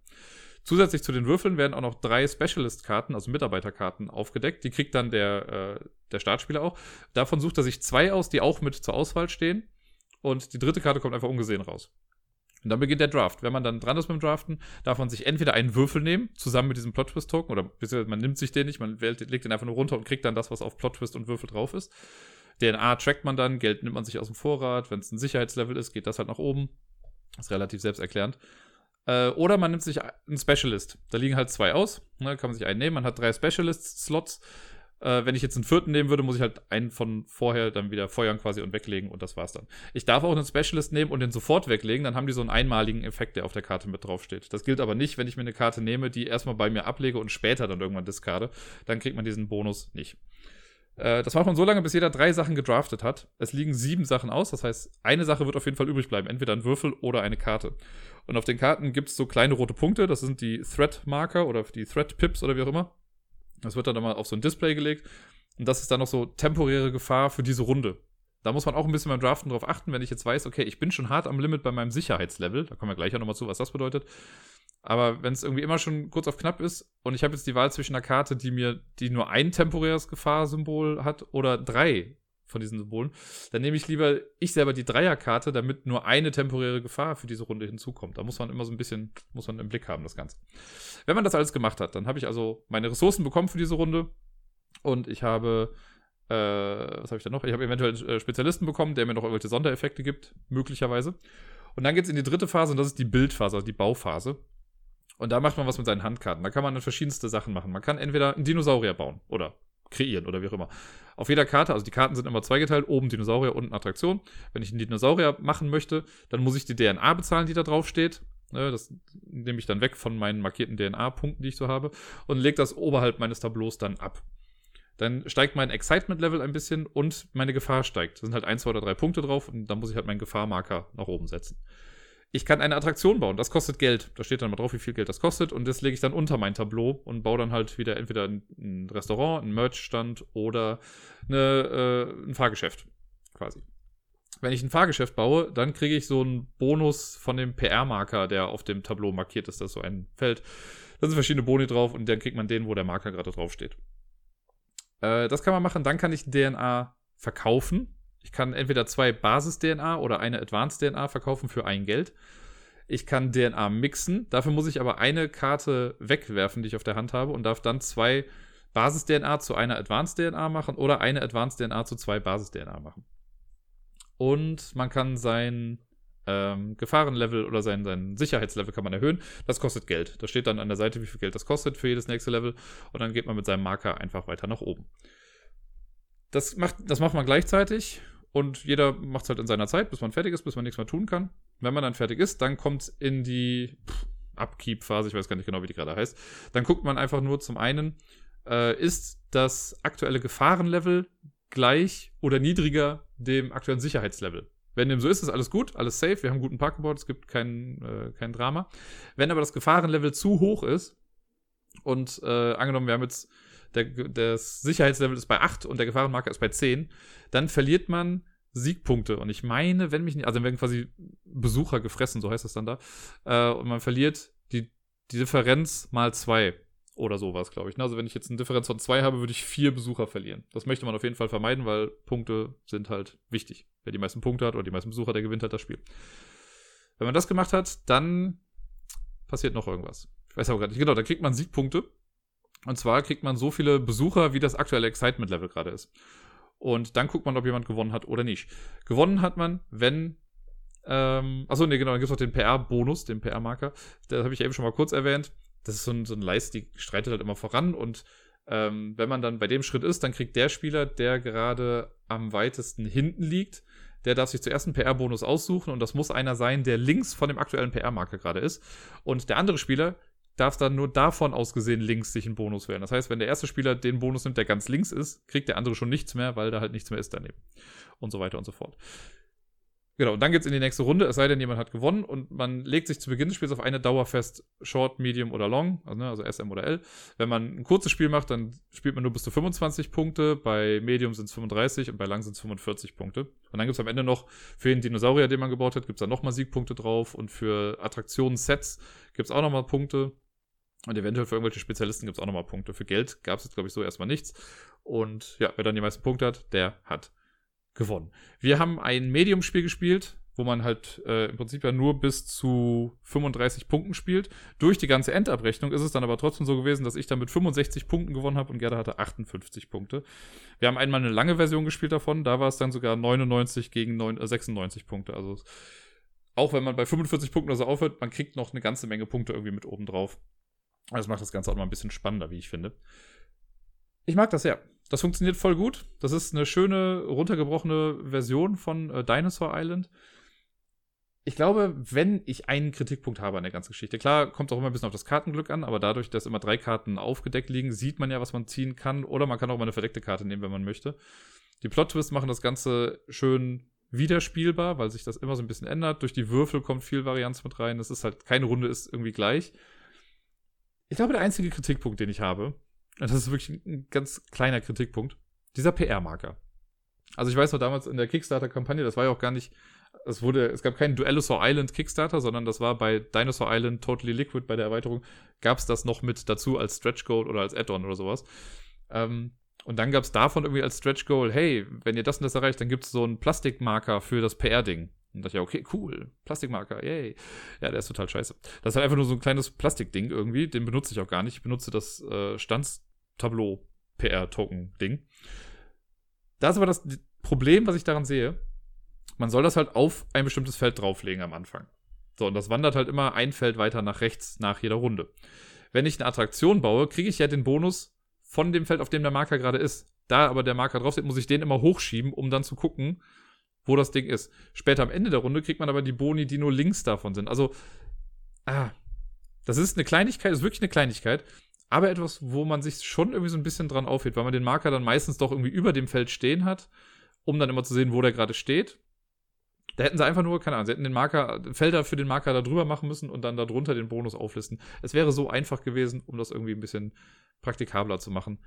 Zusätzlich zu den Würfeln werden auch noch drei Specialist-Karten, also Mitarbeiterkarten, aufgedeckt. Die kriegt dann der, äh, der Startspieler auch. Davon sucht er sich zwei aus, die auch mit zur Auswahl stehen. Und die dritte Karte kommt einfach ungesehen raus. Und dann beginnt der Draft. Wenn man dann dran ist dem Draften, darf man sich entweder einen Würfel nehmen, zusammen mit diesem Plot-Twist-Token, oder man nimmt sich den nicht, man legt den einfach nur runter und kriegt dann das, was auf Plot-Twist und Würfel drauf ist. DNA trackt man dann, Geld nimmt man sich aus dem Vorrat. Wenn es ein Sicherheitslevel ist, geht das halt nach oben. Ist relativ selbsterklärend. Äh, oder man nimmt sich einen Specialist. Da liegen halt zwei aus. Ne, kann man sich einen nehmen. Man hat drei Specialist-Slots. Äh, wenn ich jetzt einen vierten nehmen würde, muss ich halt einen von vorher dann wieder feuern quasi und weglegen und das war's dann. Ich darf auch einen Specialist nehmen und den sofort weglegen, dann haben die so einen einmaligen Effekt, der auf der Karte mit draufsteht. Das gilt aber nicht, wenn ich mir eine Karte nehme, die erstmal bei mir ablege und später dann irgendwann discarde. Dann kriegt man diesen Bonus nicht. Äh, das macht man so lange, bis jeder drei Sachen gedraftet hat. Es liegen sieben Sachen aus, das heißt, eine Sache wird auf jeden Fall übrig bleiben. Entweder ein Würfel oder eine Karte. Und auf den Karten gibt es so kleine rote Punkte, das sind die Threat-Marker oder die Threat-Pips oder wie auch immer. Das wird dann mal auf so ein Display gelegt. Und das ist dann noch so temporäre Gefahr für diese Runde. Da muss man auch ein bisschen beim Draften drauf achten, wenn ich jetzt weiß, okay, ich bin schon hart am Limit bei meinem Sicherheitslevel. Da kommen wir gleich auch nochmal zu, was das bedeutet. Aber wenn es irgendwie immer schon kurz auf knapp ist und ich habe jetzt die Wahl zwischen einer Karte, die mir, die nur ein temporäres Gefahrsymbol hat oder drei von diesen Symbolen, dann nehme ich lieber ich selber die Dreierkarte, damit nur eine temporäre Gefahr für diese Runde hinzukommt. Da muss man immer so ein bisschen, muss man im Blick haben, das Ganze. Wenn man das alles gemacht hat, dann habe ich also meine Ressourcen bekommen für diese Runde und ich habe, äh, was habe ich da noch? Ich habe eventuell einen äh, Spezialisten bekommen, der mir noch irgendwelche Sondereffekte gibt, möglicherweise. Und dann geht es in die dritte Phase und das ist die Bildphase, also die Bauphase. Und da macht man was mit seinen Handkarten. Da kann man dann verschiedenste Sachen machen. Man kann entweder einen Dinosaurier bauen oder kreieren oder wie auch immer. Auf jeder Karte, also die Karten sind immer zweigeteilt, oben Dinosaurier, unten Attraktion. Wenn ich einen Dinosaurier machen möchte, dann muss ich die DNA bezahlen, die da drauf steht. Ne, das nehme ich dann weg von meinen markierten DNA-Punkten, die ich so habe, und lege das oberhalb meines Tableaus dann ab. Dann steigt mein Excitement-Level ein bisschen und meine Gefahr steigt. Da sind halt ein, zwei oder drei Punkte drauf und dann muss ich halt meinen Gefahrmarker nach oben setzen ich kann eine Attraktion bauen. Das kostet Geld. Da steht dann mal drauf, wie viel Geld das kostet. Und das lege ich dann unter mein Tableau und baue dann halt wieder entweder ein Restaurant, ein Merchstand oder eine, äh, ein Fahrgeschäft quasi. Wenn ich ein Fahrgeschäft baue, dann kriege ich so einen Bonus von dem PR-Marker, der auf dem Tableau markiert ist. Das ist so ein Feld. Da sind verschiedene Boni drauf und dann kriegt man den, wo der Marker gerade drauf steht. Äh, das kann man machen. Dann kann ich DNA verkaufen ich kann entweder zwei Basis-DNA oder eine Advanced-DNA verkaufen für ein Geld. Ich kann DNA mixen. Dafür muss ich aber eine Karte wegwerfen, die ich auf der Hand habe, und darf dann zwei Basis-DNA zu einer Advanced-DNA machen oder eine Advanced-DNA zu zwei Basis-DNA machen. Und man kann sein ähm, Gefahrenlevel oder sein, sein Sicherheitslevel kann man erhöhen. Das kostet Geld. Da steht dann an der Seite, wie viel Geld das kostet für jedes nächste Level. Und dann geht man mit seinem Marker einfach weiter nach oben. Das macht, das macht man gleichzeitig und jeder macht es halt in seiner Zeit, bis man fertig ist, bis man nichts mehr tun kann. Wenn man dann fertig ist, dann kommt es in die Upkeep-Phase, ich weiß gar nicht genau, wie die gerade heißt. Dann guckt man einfach nur zum einen, äh, ist das aktuelle Gefahrenlevel gleich oder niedriger dem aktuellen Sicherheitslevel. Wenn dem so ist, ist alles gut, alles safe, wir haben einen guten Park gebaut, es gibt kein, äh, kein Drama. Wenn aber das Gefahrenlevel zu hoch ist und äh, angenommen, wir haben jetzt der, das Sicherheitslevel ist bei 8 und der Gefahrenmarker ist bei 10, dann verliert man Siegpunkte. Und ich meine, wenn mich nicht, also dann werden quasi Besucher gefressen, so heißt das dann da. Äh, und man verliert die, die Differenz mal zwei oder sowas, glaube ich. Ne? Also wenn ich jetzt eine Differenz von zwei habe, würde ich vier Besucher verlieren. Das möchte man auf jeden Fall vermeiden, weil Punkte sind halt wichtig. Wer die meisten Punkte hat oder die meisten Besucher, der gewinnt halt das Spiel. Wenn man das gemacht hat, dann passiert noch irgendwas. Ich weiß aber gerade nicht. Genau, dann kriegt man Siegpunkte. Und zwar kriegt man so viele Besucher, wie das aktuelle Excitement-Level gerade ist. Und dann guckt man, ob jemand gewonnen hat oder nicht. Gewonnen hat man, wenn. Ähm, achso, nee, genau, dann gibt es noch den PR-Bonus, den PR-Marker. Das habe ich eben schon mal kurz erwähnt. Das ist so ein, so ein Leist, die streitet halt immer voran. Und ähm, wenn man dann bei dem Schritt ist, dann kriegt der Spieler, der gerade am weitesten hinten liegt, der darf sich zuerst einen PR-Bonus aussuchen und das muss einer sein, der links von dem aktuellen PR-Marker gerade ist. Und der andere Spieler darf dann nur davon ausgesehen links sich einen Bonus wählen. Das heißt, wenn der erste Spieler den Bonus nimmt, der ganz links ist, kriegt der andere schon nichts mehr, weil da halt nichts mehr ist daneben. Und so weiter und so fort. Genau, und dann geht's in die nächste Runde, es sei denn, jemand hat gewonnen und man legt sich zu Beginn des Spiels auf eine Dauer fest, Short, Medium oder Long, also, ne, also SM oder L. Wenn man ein kurzes Spiel macht, dann spielt man nur bis zu 25 Punkte, bei Medium sind es 35 und bei Lang sind es 45 Punkte. Und dann gibt's am Ende noch für den Dinosaurier, den man gebaut hat, gibt's dann nochmal Siegpunkte drauf und für Attraktionen-Sets gibt's auch nochmal Punkte. Und eventuell für irgendwelche Spezialisten gibt's auch nochmal Punkte. Für Geld gab's jetzt, glaube ich, so erstmal nichts. Und ja, wer dann die meisten Punkte hat, der hat gewonnen. Wir haben ein Medium-Spiel gespielt, wo man halt äh, im Prinzip ja nur bis zu 35 Punkten spielt. Durch die ganze Endabrechnung ist es dann aber trotzdem so gewesen, dass ich dann mit 65 Punkten gewonnen habe und Gerda hatte 58 Punkte. Wir haben einmal eine lange Version gespielt davon, da war es dann sogar 99 gegen 9, äh, 96 Punkte. Also auch wenn man bei 45 Punkten oder so aufhört, man kriegt noch eine ganze Menge Punkte irgendwie mit oben drauf. Das macht das Ganze auch mal ein bisschen spannender, wie ich finde. Ich mag das sehr. Das funktioniert voll gut. Das ist eine schöne, runtergebrochene Version von äh, Dinosaur Island. Ich glaube, wenn ich einen Kritikpunkt habe an der ganzen Geschichte, klar, kommt auch immer ein bisschen auf das Kartenglück an, aber dadurch, dass immer drei Karten aufgedeckt liegen, sieht man ja, was man ziehen kann. Oder man kann auch mal eine verdeckte Karte nehmen, wenn man möchte. Die Plot-Twists machen das Ganze schön wiederspielbar, weil sich das immer so ein bisschen ändert. Durch die Würfel kommt viel Varianz mit rein. Das ist halt, keine Runde ist irgendwie gleich. Ich glaube, der einzige Kritikpunkt, den ich habe, das ist wirklich ein ganz kleiner Kritikpunkt. Dieser PR-Marker. Also ich weiß noch damals in der Kickstarter-Kampagne, das war ja auch gar nicht, es wurde, es gab keinen Duellosaur Island Kickstarter, sondern das war bei Dinosaur Island Totally Liquid bei der Erweiterung, gab es das noch mit dazu als Stretch Goal oder als Add-on oder sowas. Ähm, und dann gab es davon irgendwie als Stretch Goal, hey, wenn ihr das und das erreicht, dann gibt es so einen Plastikmarker für das PR-Ding. Und dachte ich, okay, cool, Plastikmarker, yay. Ja, der ist total scheiße. Das ist halt einfach nur so ein kleines Plastikding irgendwie, den benutze ich auch gar nicht. Ich benutze das äh, Standstableau PR-Token-Ding. Da ist aber das Problem, was ich daran sehe, man soll das halt auf ein bestimmtes Feld drauflegen am Anfang. So, und das wandert halt immer ein Feld weiter nach rechts nach jeder Runde. Wenn ich eine Attraktion baue, kriege ich ja den Bonus von dem Feld, auf dem der Marker gerade ist. Da aber der Marker drauf steht, muss ich den immer hochschieben, um dann zu gucken, wo das Ding ist. Später am Ende der Runde kriegt man aber die Boni, die nur links davon sind. Also, ah, das ist eine Kleinigkeit, ist wirklich eine Kleinigkeit, aber etwas, wo man sich schon irgendwie so ein bisschen dran aufhält, weil man den Marker dann meistens doch irgendwie über dem Feld stehen hat, um dann immer zu sehen, wo der gerade steht. Da hätten sie einfach nur, keine Ahnung, sie hätten den Marker, Felder für den Marker da drüber machen müssen und dann darunter den Bonus auflisten. Es wäre so einfach gewesen, um das irgendwie ein bisschen praktikabler zu machen.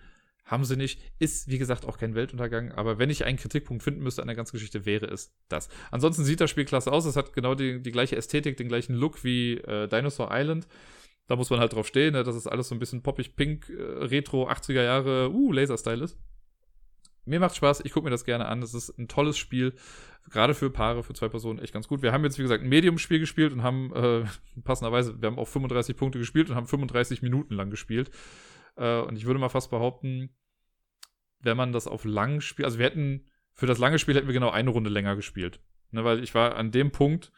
Haben sie nicht. Ist, wie gesagt, auch kein Weltuntergang. Aber wenn ich einen Kritikpunkt finden müsste an der ganzen Geschichte, wäre es das. Ansonsten sieht das Spiel klasse aus. Es hat genau die, die gleiche Ästhetik, den gleichen Look wie äh, Dinosaur Island. Da muss man halt drauf stehen, ne, dass es alles so ein bisschen poppig, pink, äh, retro, 80er Jahre, uh, Laser-Style ist. Mir macht Spaß, ich gucke mir das gerne an. Es ist ein tolles Spiel, gerade für Paare, für zwei Personen, echt ganz gut. Wir haben jetzt, wie gesagt, ein Medium-Spiel gespielt und haben äh, passenderweise, wir haben auch 35 Punkte gespielt und haben 35 Minuten lang gespielt. Äh, und ich würde mal fast behaupten, wenn man das auf lang spielt, also wir hätten, für das lange Spiel hätten wir genau eine Runde länger gespielt. Ne, weil ich war an dem Punkt,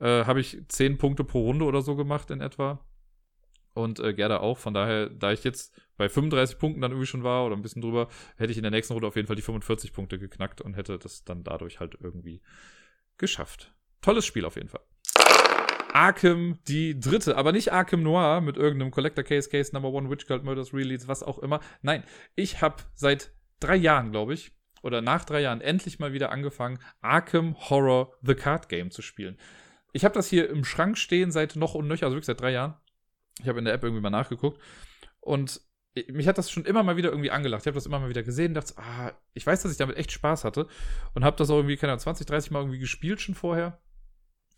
äh, habe ich 10 Punkte pro Runde oder so gemacht in etwa. Und äh, Gerda auch. Von daher, da ich jetzt bei 35 Punkten dann irgendwie schon war oder ein bisschen drüber, hätte ich in der nächsten Runde auf jeden Fall die 45 Punkte geknackt und hätte das dann dadurch halt irgendwie geschafft. Tolles Spiel auf jeden Fall. Arkham die dritte, aber nicht Arkham Noir mit irgendeinem Collector Case, Case Number One, Witch Cult Murders, Release, was auch immer. Nein, ich habe seit drei Jahren, glaube ich, oder nach drei Jahren endlich mal wieder angefangen, Arkham Horror The Card Game zu spielen. Ich habe das hier im Schrank stehen seit noch und nöcher, also wirklich seit drei Jahren. Ich habe in der App irgendwie mal nachgeguckt. Und mich hat das schon immer mal wieder irgendwie angelacht. Ich habe das immer mal wieder gesehen und dachte, ah, ich weiß, dass ich damit echt Spaß hatte und habe das auch irgendwie, keine Ahnung, 20, 30 Mal irgendwie gespielt schon vorher.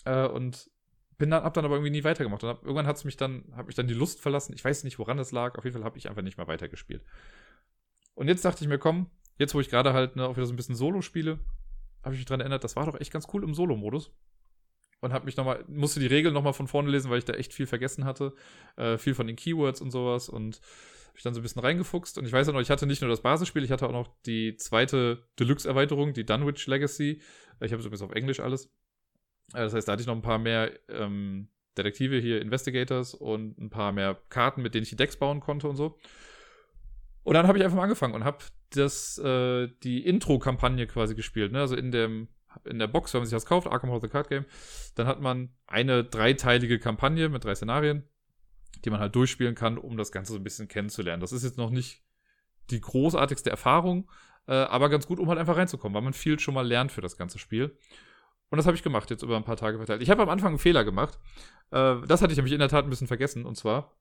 Äh, und bin dann, hab dann aber irgendwie nie weitergemacht. Und hab, irgendwann hat es mich dann, hat mich dann die Lust verlassen. Ich weiß nicht, woran das lag. Auf jeden Fall habe ich einfach nicht mehr weitergespielt. Und jetzt dachte ich mir, komm, jetzt wo ich gerade halt ne, auch wieder so ein bisschen Solo spiele, habe ich mich daran erinnert, das war doch echt ganz cool im Solo-Modus. Und habe mich nochmal, musste die Regeln nochmal von vorne lesen, weil ich da echt viel vergessen hatte. Äh, viel von den Keywords und sowas. Und habe ich dann so ein bisschen reingefuchst. Und ich weiß ja noch, ich hatte nicht nur das Basisspiel, ich hatte auch noch die zweite Deluxe-Erweiterung, die Dunwich Legacy. Ich habe es übrigens auf Englisch alles. Äh, das heißt, da hatte ich noch ein paar mehr ähm, Detektive hier, Investigators und ein paar mehr Karten, mit denen ich die Decks bauen konnte und so. Und dann habe ich einfach mal angefangen und habe das, äh, die Intro-Kampagne quasi gespielt. Ne? Also in dem, in der Box, wenn man sich das kauft, Arkham Horror the Card Game, dann hat man eine dreiteilige Kampagne mit drei Szenarien, die man halt durchspielen kann, um das Ganze so ein bisschen kennenzulernen. Das ist jetzt noch nicht die großartigste Erfahrung, äh, aber ganz gut, um halt einfach reinzukommen, weil man viel schon mal lernt für das ganze Spiel. Und das habe ich gemacht, jetzt über ein paar Tage verteilt. Ich habe am Anfang einen Fehler gemacht. Äh, das hatte ich nämlich in der Tat ein bisschen vergessen. Und zwar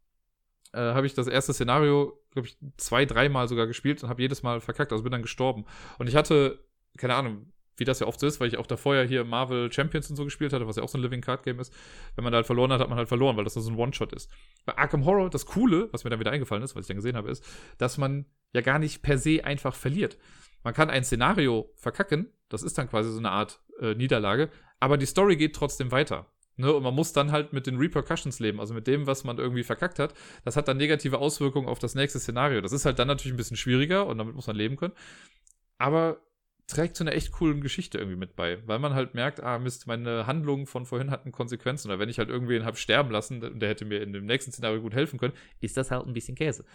äh, habe ich das erste Szenario, glaube ich, zwei, dreimal sogar gespielt und habe jedes Mal verkackt, also bin dann gestorben. Und ich hatte, keine Ahnung, wie das ja oft so ist, weil ich auch davor ja hier Marvel Champions und so gespielt hatte, was ja auch so ein Living Card Game ist. Wenn man da halt verloren hat, hat man halt verloren, weil das so ein One-Shot ist. Bei Arkham Horror, das Coole, was mir dann wieder eingefallen ist, was ich dann gesehen habe, ist, dass man ja gar nicht per se einfach verliert. Man kann ein Szenario verkacken, das ist dann quasi so eine Art äh, Niederlage, aber die Story geht trotzdem weiter. Ne, und man muss dann halt mit den Repercussions leben, also mit dem, was man irgendwie verkackt hat. Das hat dann negative Auswirkungen auf das nächste Szenario. Das ist halt dann natürlich ein bisschen schwieriger und damit muss man leben können. Aber trägt zu einer echt coolen Geschichte irgendwie mit bei, weil man halt merkt, ah Mist, meine Handlungen von vorhin hatten Konsequenzen oder wenn ich halt irgendwen habe sterben lassen und der hätte mir in dem nächsten Szenario gut helfen können, ist das halt ein bisschen Käse.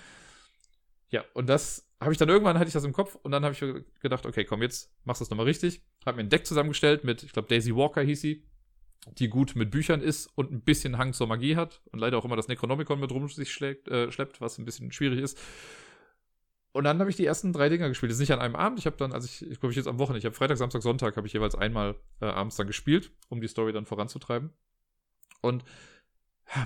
Ja, und das habe ich dann irgendwann hatte ich das im Kopf und dann habe ich gedacht, okay, komm, jetzt machst du das nochmal richtig. Habe mir ein Deck zusammengestellt mit, ich glaube, Daisy Walker hieß sie die gut mit Büchern ist und ein bisschen Hang zur Magie hat und leider auch immer das Necronomicon mit rum sich schlägt, äh, schleppt, was ein bisschen schwierig ist. Und dann habe ich die ersten drei Dinger gespielt. Das ist nicht an einem Abend. Ich habe dann, also ich, ich glaube, ich jetzt am Wochenende, ich habe Freitag, Samstag, Sonntag habe ich jeweils einmal äh, abends dann gespielt, um die Story dann voranzutreiben. Und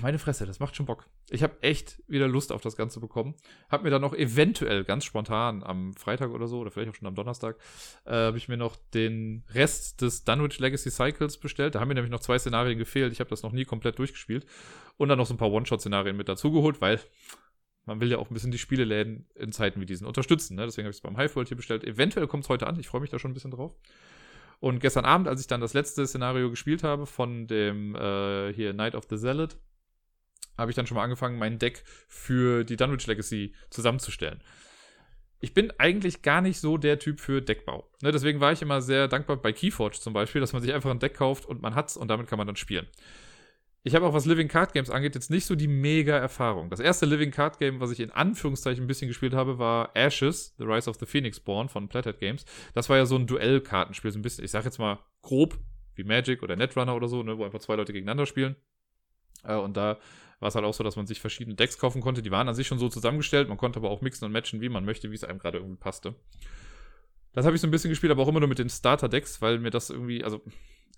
meine Fresse, das macht schon Bock. Ich habe echt wieder Lust auf das Ganze bekommen. Hab mir dann noch eventuell ganz spontan am Freitag oder so, oder vielleicht auch schon am Donnerstag, äh, habe ich mir noch den Rest des Dunwich Legacy Cycles bestellt. Da haben mir nämlich noch zwei Szenarien gefehlt. Ich habe das noch nie komplett durchgespielt. Und dann noch so ein paar One-Shot-Szenarien mit dazugeholt, weil man will ja auch ein bisschen die Spieleläden in Zeiten wie diesen unterstützen. Ne? Deswegen habe ich es beim Highfold hier bestellt. Eventuell kommt es heute an. Ich freue mich da schon ein bisschen drauf. Und gestern Abend, als ich dann das letzte Szenario gespielt habe von dem äh, hier Night of the Zealot, habe ich dann schon mal angefangen, mein Deck für die Dunwich Legacy zusammenzustellen. Ich bin eigentlich gar nicht so der Typ für Deckbau. Ne, deswegen war ich immer sehr dankbar bei Keyforge zum Beispiel, dass man sich einfach ein Deck kauft und man hat's und damit kann man dann spielen. Ich habe auch, was Living Card Games angeht, jetzt nicht so die mega Erfahrung. Das erste Living Card Game, was ich in Anführungszeichen ein bisschen gespielt habe, war Ashes, The Rise of the Phoenix Born von Plathead Games. Das war ja so ein Duellkartenspiel, so ein bisschen, ich sag jetzt mal grob, wie Magic oder Netrunner oder so, ne, wo einfach zwei Leute gegeneinander spielen. Äh, und da war es halt auch so, dass man sich verschiedene Decks kaufen konnte. Die waren an sich schon so zusammengestellt, man konnte aber auch mixen und matchen, wie man möchte, wie es einem gerade irgendwie passte. Das habe ich so ein bisschen gespielt, aber auch immer nur mit den Starter-Decks, weil mir das irgendwie, also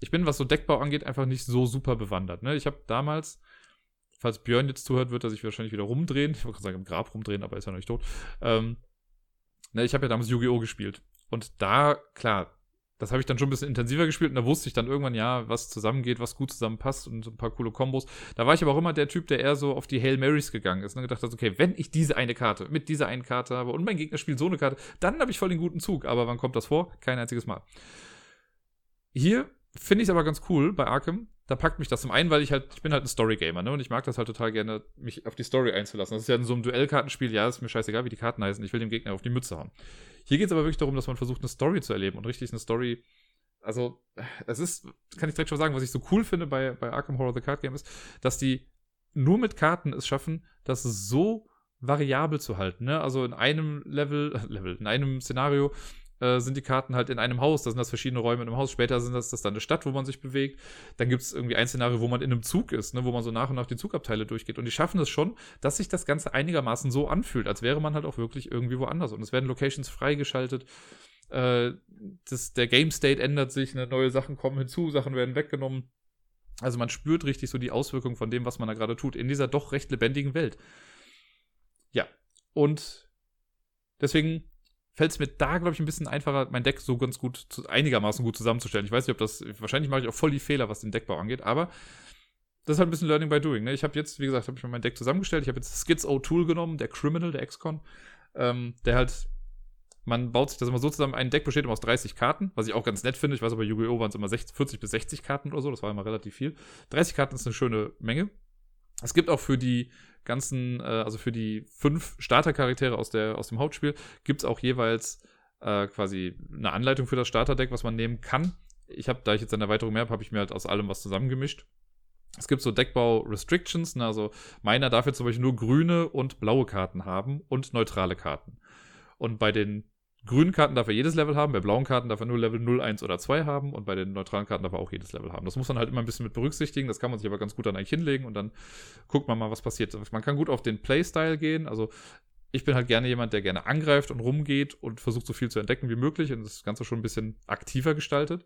ich bin, was so Deckbau angeht, einfach nicht so super bewandert. Ne? Ich habe damals, falls Björn jetzt zuhört, wird er sich wahrscheinlich wieder rumdrehen. Ich wollte sagen, im Grab rumdrehen, aber er ist ja noch nicht tot. Ähm, ne, ich habe ja damals Yu-Gi-Oh! gespielt. Und da, klar, das habe ich dann schon ein bisschen intensiver gespielt und da wusste ich dann irgendwann, ja, was zusammengeht, was gut zusammenpasst und so ein paar coole Kombos. Da war ich aber auch immer der Typ, der eher so auf die Hail Marys gegangen ist und gedacht hat, okay, wenn ich diese eine Karte mit dieser einen Karte habe und mein Gegner spielt so eine Karte, dann habe ich voll den guten Zug. Aber wann kommt das vor? Kein einziges Mal. Hier finde ich es aber ganz cool bei Arkham. Da packt mich das zum einen, weil ich halt, ich bin halt ein Story-Gamer, ne? Und ich mag das halt total gerne, mich auf die Story einzulassen. Das ist ja in so einem Duellkartenspiel, ja, ist mir scheißegal, wie die Karten heißen. Ich will dem Gegner auf die Mütze hauen. Hier geht es aber wirklich darum, dass man versucht, eine Story zu erleben und richtig eine Story also, es ist, kann ich direkt schon sagen, was ich so cool finde bei, bei Arkham Horror The Card Game ist, dass die nur mit Karten es schaffen, das so variabel zu halten. Ne? Also in einem Level, Level, in einem Szenario äh, sind die Karten halt in einem Haus, da sind das verschiedene Räume in einem Haus, später sind das, das dann eine Stadt, wo man sich bewegt. Dann gibt es irgendwie ein Szenario, wo man in einem Zug ist, ne? wo man so nach und nach die Zugabteile durchgeht. Und die schaffen es schon, dass sich das Ganze einigermaßen so anfühlt, als wäre man halt auch wirklich irgendwie woanders. Und es werden Locations freigeschaltet äh, das, der Game State ändert sich, ne, neue Sachen kommen hinzu, Sachen werden weggenommen. Also man spürt richtig so die Auswirkungen von dem, was man da gerade tut, in dieser doch recht lebendigen Welt. Ja, und deswegen fällt es mir da, glaube ich, ein bisschen einfacher, mein Deck so ganz gut, zu, einigermaßen gut zusammenzustellen. Ich weiß nicht, ob das, wahrscheinlich mache ich auch voll die Fehler, was den Deckbau angeht, aber das ist halt ein bisschen Learning by Doing. Ne? Ich habe jetzt, wie gesagt, habe ich mir mein Deck zusammengestellt. Ich habe jetzt Skids O-Tool genommen, der Criminal, der Ex-Con, ähm, der halt, man baut sich das immer so zusammen, ein Deck besteht immer aus 30 Karten, was ich auch ganz nett finde. Ich weiß aber, bei Yu-Gi-Oh! waren es immer 60, 40 bis 60 Karten oder so, das war immer relativ viel. 30 Karten ist eine schöne Menge. Es gibt auch für die ganzen, äh, also für die fünf Startercharaktere aus, aus dem Hauptspiel, gibt es auch jeweils äh, quasi eine Anleitung für das Starterdeck, was man nehmen kann. Ich habe, da ich jetzt eine Erweiterung mehr habe, habe ich mir halt aus allem was zusammengemischt. Es gibt so Deckbau-Restrictions, ne, also meiner darf jetzt zum Beispiel nur grüne und blaue Karten haben und neutrale Karten. Und bei den grünen Karten darf er jedes Level haben, bei blauen Karten darf er nur Level 0, 1 oder 2 haben und bei den neutralen Karten darf er auch jedes Level haben. Das muss man halt immer ein bisschen mit berücksichtigen, das kann man sich aber ganz gut dann eigentlich hinlegen und dann guckt man mal, was passiert. Man kann gut auf den Playstyle gehen, also ich bin halt gerne jemand, der gerne angreift und rumgeht und versucht so viel zu entdecken wie möglich und das Ganze schon ein bisschen aktiver gestaltet.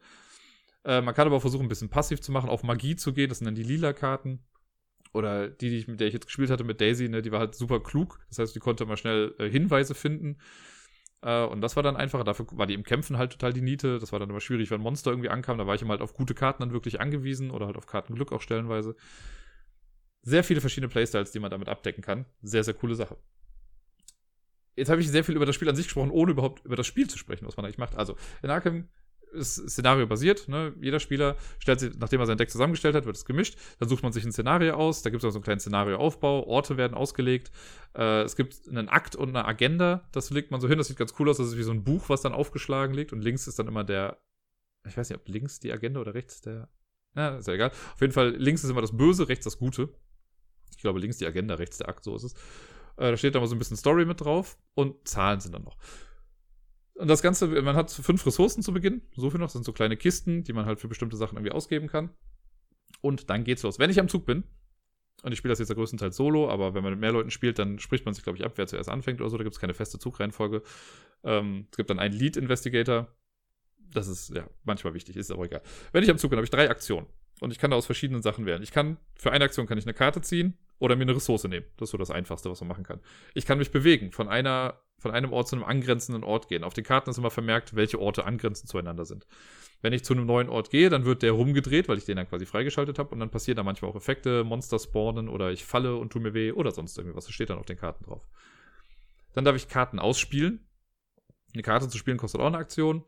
Äh, man kann aber auch versuchen, ein bisschen passiv zu machen, auf Magie zu gehen, das sind dann die lila Karten. Oder die, die ich, mit der ich jetzt gespielt hatte, mit Daisy, ne, die war halt super klug. Das heißt, die konnte mal schnell äh, Hinweise finden. Äh, und das war dann einfacher. Dafür war die im Kämpfen halt total die Niete. Das war dann immer schwierig, wenn Monster irgendwie ankam. Da war ich immer halt auf gute Karten dann wirklich angewiesen oder halt auf Kartenglück auch stellenweise. Sehr viele verschiedene Playstyles, die man damit abdecken kann. Sehr, sehr coole Sache jetzt habe ich sehr viel über das Spiel an sich gesprochen, ohne überhaupt über das Spiel zu sprechen, was man eigentlich macht. Also, in Arkham ist Szenario basiert. Ne? Jeder Spieler stellt sich, nachdem er sein Deck zusammengestellt hat, wird es gemischt. Dann sucht man sich ein Szenario aus. Da gibt es auch so einen kleinen Szenarioaufbau. Orte werden ausgelegt. Äh, es gibt einen Akt und eine Agenda. Das legt man so hin. Das sieht ganz cool aus. Das ist wie so ein Buch, was dann aufgeschlagen liegt. Und links ist dann immer der. Ich weiß nicht, ob links die Agenda oder rechts der. Na, ist ja egal. Auf jeden Fall, links ist immer das Böse, rechts das Gute. Ich glaube, links die Agenda, rechts der Akt, so ist es. Äh, da steht dann mal so ein bisschen Story mit drauf und Zahlen sind dann noch. Und das Ganze, man hat fünf Ressourcen zu Beginn. So viel noch. Das sind so kleine Kisten, die man halt für bestimmte Sachen irgendwie ausgeben kann. Und dann geht's los. Wenn ich am Zug bin, und ich spiele das jetzt größtenteils solo, aber wenn man mit mehr Leuten spielt, dann spricht man sich, glaube ich, ab, wer zuerst anfängt oder so. Da gibt es keine feste Zugreihenfolge. Ähm, es gibt dann einen Lead Investigator. Das ist ja manchmal wichtig, ist aber egal. Wenn ich am Zug bin, habe ich drei Aktionen. Und ich kann da aus verschiedenen Sachen wählen. Ich kann, für eine Aktion kann ich eine Karte ziehen oder mir eine Ressource nehmen. Das ist so das Einfachste, was man machen kann. Ich kann mich bewegen, von einer, von einem Ort zu einem angrenzenden Ort gehen. Auf den Karten ist immer vermerkt, welche Orte angrenzend zueinander sind. Wenn ich zu einem neuen Ort gehe, dann wird der rumgedreht, weil ich den dann quasi freigeschaltet habe. Und dann passieren da manchmal auch Effekte, Monster spawnen oder ich falle und tu mir weh oder sonst irgendwas. Das steht dann auf den Karten drauf. Dann darf ich Karten ausspielen. Eine Karte zu spielen kostet auch eine Aktion.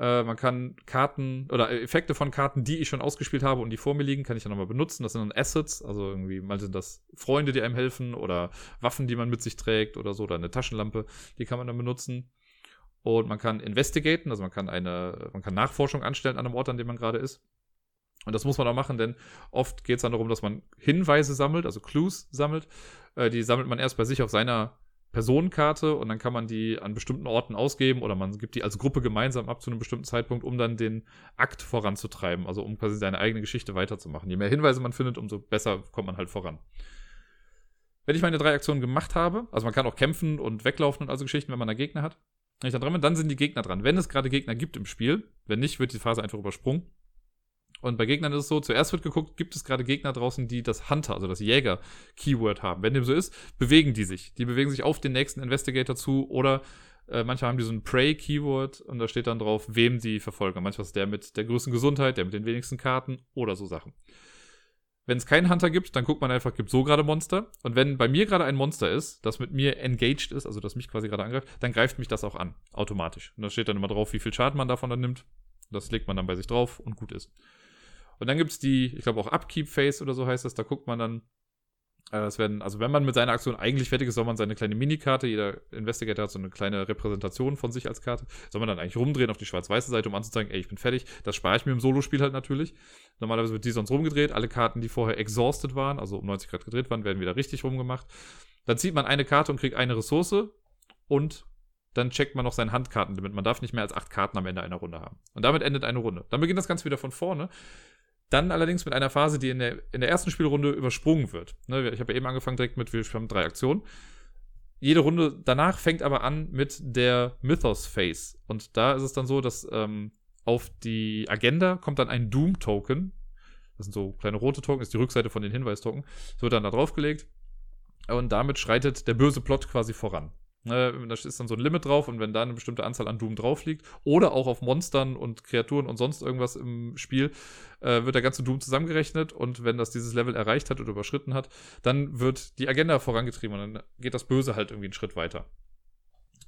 Äh, man kann Karten oder Effekte von Karten, die ich schon ausgespielt habe und die vor mir liegen, kann ich dann nochmal benutzen. Das sind dann Assets, also irgendwie, mal sind das Freunde, die einem helfen oder Waffen, die man mit sich trägt oder so, oder eine Taschenlampe, die kann man dann benutzen. Und man kann investigaten, also man kann eine, man kann Nachforschung anstellen an einem Ort, an dem man gerade ist. Und das muss man auch machen, denn oft geht es dann darum, dass man Hinweise sammelt, also Clues sammelt. Äh, die sammelt man erst bei sich auf seiner Personenkarte und dann kann man die an bestimmten Orten ausgeben oder man gibt die als Gruppe gemeinsam ab zu einem bestimmten Zeitpunkt, um dann den Akt voranzutreiben, also um quasi seine eigene Geschichte weiterzumachen. Je mehr Hinweise man findet, umso besser kommt man halt voran. Wenn ich meine drei Aktionen gemacht habe, also man kann auch kämpfen und weglaufen und also Geschichten, wenn man da Gegner hat. Wenn ich da dran bin, dann sind die Gegner dran. Wenn es gerade Gegner gibt im Spiel, wenn nicht, wird die Phase einfach übersprungen. Und bei Gegnern ist es so, zuerst wird geguckt, gibt es gerade Gegner draußen, die das Hunter, also das Jäger-Keyword haben. Wenn dem so ist, bewegen die sich. Die bewegen sich auf den nächsten Investigator zu oder äh, manchmal haben die so ein Prey-Keyword und da steht dann drauf, wem die verfolgen. Manchmal ist der mit der größten Gesundheit, der mit den wenigsten Karten oder so Sachen. Wenn es keinen Hunter gibt, dann guckt man einfach, gibt so gerade Monster. Und wenn bei mir gerade ein Monster ist, das mit mir engaged ist, also das mich quasi gerade angreift, dann greift mich das auch an, automatisch. Und da steht dann immer drauf, wie viel Schaden man davon dann nimmt. Das legt man dann bei sich drauf und gut ist. Und dann gibt es die, ich glaube auch Upkeep Phase oder so heißt das, da guckt man dann, äh, es werden, also wenn man mit seiner Aktion eigentlich fertig ist, soll man seine kleine Minikarte, jeder Investigator hat so eine kleine Repräsentation von sich als Karte, soll man dann eigentlich rumdrehen auf die schwarz-weiße Seite, um anzuzeigen, ey, ich bin fertig. Das spare ich mir im Solospiel halt natürlich. Normalerweise wird die sonst rumgedreht. Alle Karten, die vorher exhausted waren, also um 90 Grad gedreht waren, werden wieder richtig rumgemacht. Dann zieht man eine Karte und kriegt eine Ressource und dann checkt man noch sein Handkartenlimit. Man darf nicht mehr als acht Karten am Ende einer Runde haben. Und damit endet eine Runde. Dann beginnt das Ganze wieder von vorne. Dann allerdings mit einer Phase, die in der, in der ersten Spielrunde übersprungen wird. Ne, ich habe ja eben angefangen direkt mit, wir haben drei Aktionen. Jede Runde danach fängt aber an mit der Mythos Phase. Und da ist es dann so, dass ähm, auf die Agenda kommt dann ein Doom-Token. Das sind so kleine rote Token, ist die Rückseite von den Hinweistoken. Das wird dann da draufgelegt. Und damit schreitet der böse Plot quasi voran. Ne, da ist dann so ein Limit drauf und wenn da eine bestimmte Anzahl an Doom drauf liegt oder auch auf Monstern und Kreaturen und sonst irgendwas im Spiel, äh, wird der ganze Doom zusammengerechnet und wenn das dieses Level erreicht hat oder überschritten hat, dann wird die Agenda vorangetrieben und dann geht das Böse halt irgendwie einen Schritt weiter.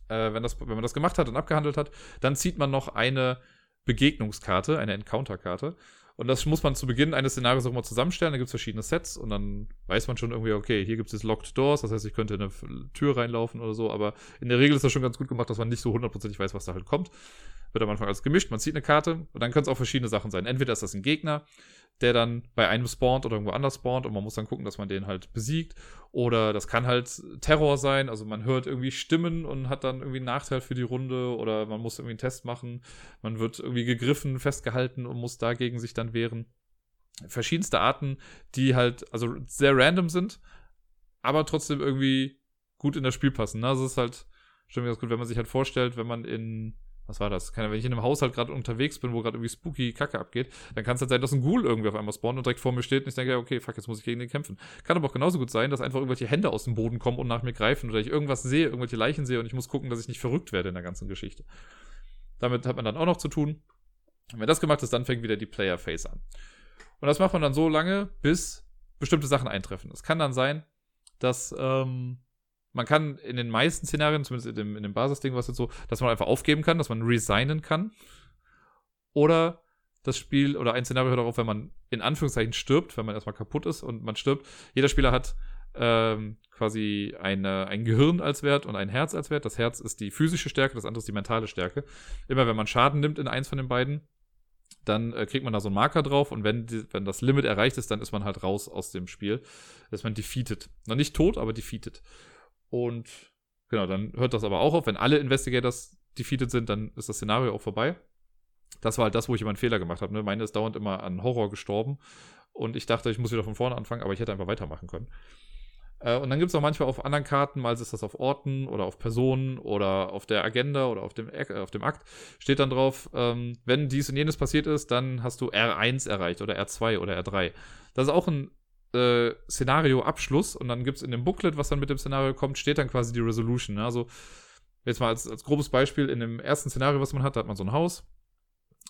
Äh, wenn, das, wenn man das gemacht hat und abgehandelt hat, dann zieht man noch eine Begegnungskarte, eine Encounter-Karte. Und das muss man zu Beginn eines Szenarios auch immer zusammenstellen. Da gibt es verschiedene Sets und dann weiß man schon irgendwie, okay, hier gibt es Locked Doors, das heißt, ich könnte in eine Tür reinlaufen oder so, aber in der Regel ist das schon ganz gut gemacht, dass man nicht so hundertprozentig weiß, was da halt kommt. Wird am Anfang alles gemischt, man zieht eine Karte und dann können es auch verschiedene Sachen sein. Entweder ist das ein Gegner, der dann bei einem spawnt oder irgendwo anders spawnt und man muss dann gucken, dass man den halt besiegt. Oder das kann halt Terror sein, also man hört irgendwie Stimmen und hat dann irgendwie einen Nachteil für die Runde oder man muss irgendwie einen Test machen. Man wird irgendwie gegriffen, festgehalten und muss dagegen sich dann wehren. Verschiedenste Arten, die halt also sehr random sind, aber trotzdem irgendwie gut in das Spiel passen. Ne? Also es ist halt schon ganz gut, wenn man sich halt vorstellt, wenn man in was war das? Keine, wenn ich in einem Haushalt gerade unterwegs bin, wo gerade irgendwie spooky Kacke abgeht, dann kann es halt sein, dass ein Ghoul irgendwie auf einmal spawnt und direkt vor mir steht und ich denke, okay, fuck, jetzt muss ich gegen den kämpfen. Kann aber auch genauso gut sein, dass einfach irgendwelche Hände aus dem Boden kommen und nach mir greifen oder ich irgendwas sehe, irgendwelche Leichen sehe und ich muss gucken, dass ich nicht verrückt werde in der ganzen Geschichte. Damit hat man dann auch noch zu tun. Und wenn das gemacht ist, dann fängt wieder die Player Phase an. Und das macht man dann so lange, bis bestimmte Sachen eintreffen. Es kann dann sein, dass ähm, man kann in den meisten Szenarien, zumindest in dem, in dem Basisding, was jetzt so, dass man einfach aufgeben kann, dass man resignen kann. Oder das Spiel oder ein Szenario hört darauf, wenn man in Anführungszeichen stirbt, wenn man erstmal kaputt ist und man stirbt. Jeder Spieler hat ähm, quasi eine, ein Gehirn als Wert und ein Herz als Wert. Das Herz ist die physische Stärke, das andere ist die mentale Stärke. Immer wenn man Schaden nimmt in eins von den beiden, dann äh, kriegt man da so einen Marker drauf und wenn, die, wenn das Limit erreicht ist, dann ist man halt raus aus dem Spiel. Ist man defeated. Noch nicht tot, aber defeated. Und genau, dann hört das aber auch auf. Wenn alle Investigators defeated sind, dann ist das Szenario auch vorbei. Das war halt das, wo ich immer einen Fehler gemacht habe. Ne? Meine ist dauernd immer an Horror gestorben. Und ich dachte, ich muss wieder von vorne anfangen, aber ich hätte einfach weitermachen können. Äh, und dann gibt es auch manchmal auf anderen Karten, mal ist das auf Orten oder auf Personen oder auf der Agenda oder auf dem, äh, auf dem Akt, steht dann drauf, ähm, wenn dies und jenes passiert ist, dann hast du R1 erreicht oder R2 oder R3. Das ist auch ein äh, Szenario-Abschluss und dann gibt es in dem Booklet, was dann mit dem Szenario kommt, steht dann quasi die Resolution. Ne? Also, jetzt mal als, als grobes Beispiel, in dem ersten Szenario, was man hat, da hat man so ein Haus,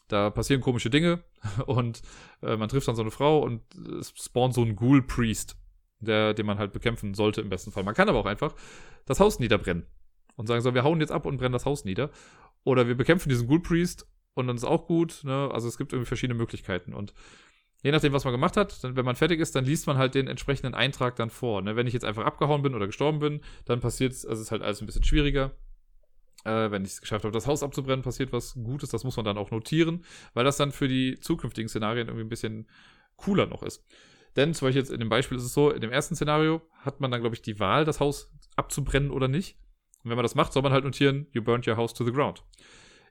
da passieren komische Dinge und äh, man trifft dann so eine Frau und es spawnt so ein Ghoul-Priest, den man halt bekämpfen sollte im besten Fall. Man kann aber auch einfach das Haus niederbrennen und sagen so, wir hauen jetzt ab und brennen das Haus nieder. Oder wir bekämpfen diesen Ghoul-Priest und dann ist auch gut. Ne? Also es gibt irgendwie verschiedene Möglichkeiten und je nachdem, was man gemacht hat, dann, wenn man fertig ist, dann liest man halt den entsprechenden Eintrag dann vor. Ne? Wenn ich jetzt einfach abgehauen bin oder gestorben bin, dann passiert es, also ist halt alles ein bisschen schwieriger. Äh, wenn ich es geschafft habe, das Haus abzubrennen, passiert was Gutes, das muss man dann auch notieren, weil das dann für die zukünftigen Szenarien irgendwie ein bisschen cooler noch ist. Denn zum Beispiel jetzt in dem Beispiel ist es so, in dem ersten Szenario hat man dann, glaube ich, die Wahl, das Haus abzubrennen oder nicht. Und wenn man das macht, soll man halt notieren, you burned your house to the ground.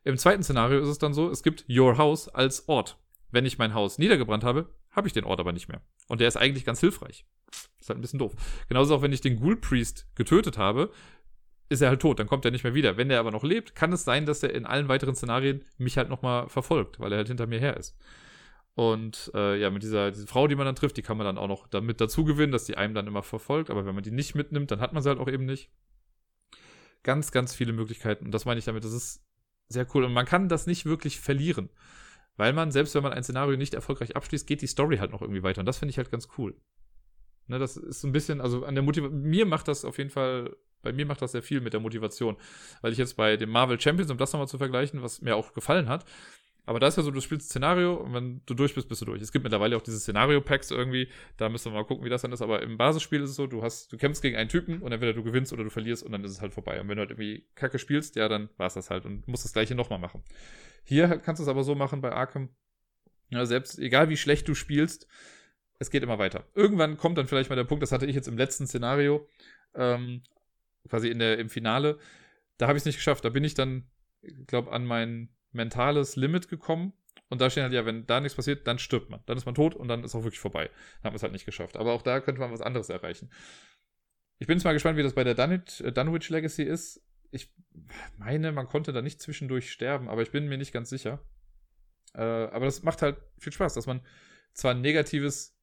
Im zweiten Szenario ist es dann so, es gibt your house als Ort wenn ich mein Haus niedergebrannt habe, habe ich den Ort aber nicht mehr. Und der ist eigentlich ganz hilfreich. Ist halt ein bisschen doof. Genauso auch, wenn ich den Ghoul Priest getötet habe, ist er halt tot, dann kommt er nicht mehr wieder. Wenn er aber noch lebt, kann es sein, dass er in allen weiteren Szenarien mich halt nochmal verfolgt, weil er halt hinter mir her ist. Und äh, ja, mit dieser, dieser Frau, die man dann trifft, die kann man dann auch noch damit dazu gewinnen, dass die einem dann immer verfolgt. Aber wenn man die nicht mitnimmt, dann hat man sie halt auch eben nicht. Ganz, ganz viele Möglichkeiten. Und das meine ich damit, das ist sehr cool. Und man kann das nicht wirklich verlieren. Weil man, selbst wenn man ein Szenario nicht erfolgreich abschließt, geht die Story halt noch irgendwie weiter. Und das finde ich halt ganz cool. Ne, das ist so ein bisschen, also an der Motivation, mir macht das auf jeden Fall, bei mir macht das sehr viel mit der Motivation. Weil ich jetzt bei dem Marvel Champions, um das nochmal zu vergleichen, was mir auch gefallen hat, aber da ist ja so, du spielst Szenario und wenn du durch bist, bist du durch. Es gibt mittlerweile auch diese Szenario-Packs irgendwie, da müssen wir mal gucken, wie das dann ist. Aber im Basisspiel ist es so, du hast, du kämpfst gegen einen Typen und entweder du gewinnst oder du verlierst und dann ist es halt vorbei. Und wenn du halt irgendwie Kacke spielst, ja, dann war es das halt und musst das gleiche nochmal machen. Hier kannst du es aber so machen bei Arkham. Ja, selbst, egal wie schlecht du spielst, es geht immer weiter. Irgendwann kommt dann vielleicht mal der Punkt, das hatte ich jetzt im letzten Szenario, ähm, quasi in der, im Finale, da habe ich es nicht geschafft. Da bin ich dann, ich glaube, an mein mentales Limit gekommen. Und da steht halt, ja, wenn da nichts passiert, dann stirbt man. Dann ist man tot und dann ist auch wirklich vorbei. Dann haben wir es halt nicht geschafft. Aber auch da könnte man was anderes erreichen. Ich bin jetzt mal gespannt, wie das bei der Dunwich, äh, Dunwich Legacy ist ich meine, man konnte da nicht zwischendurch sterben, aber ich bin mir nicht ganz sicher. Äh, aber das macht halt viel Spaß, dass man zwar negatives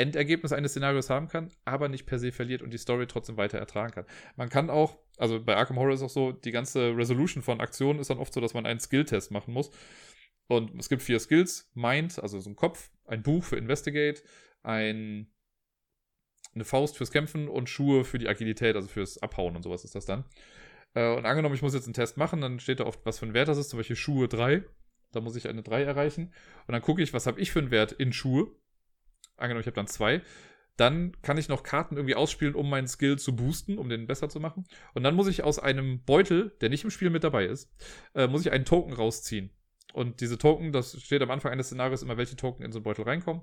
Endergebnis eines Szenarios haben kann, aber nicht per se verliert und die Story trotzdem weiter ertragen kann. Man kann auch, also bei Arkham Horror ist auch so, die ganze Resolution von Aktionen ist dann oft so, dass man einen Skill-Test machen muss. Und es gibt vier Skills: Mind, also so ein Kopf, ein Buch für Investigate, ein, eine Faust fürs Kämpfen und Schuhe für die Agilität, also fürs Abhauen und sowas ist das dann. Äh, und angenommen, ich muss jetzt einen Test machen, dann steht da oft, was für ein Wert das ist, zum Beispiel Schuhe 3. Da muss ich eine 3 erreichen. Und dann gucke ich, was habe ich für einen Wert in Schuhe. Angenommen, ich habe dann 2. Dann kann ich noch Karten irgendwie ausspielen, um meinen Skill zu boosten, um den besser zu machen. Und dann muss ich aus einem Beutel, der nicht im Spiel mit dabei ist, äh, muss ich einen Token rausziehen. Und diese Token, das steht am Anfang eines Szenarios immer, welche Token in so einen Beutel reinkommen.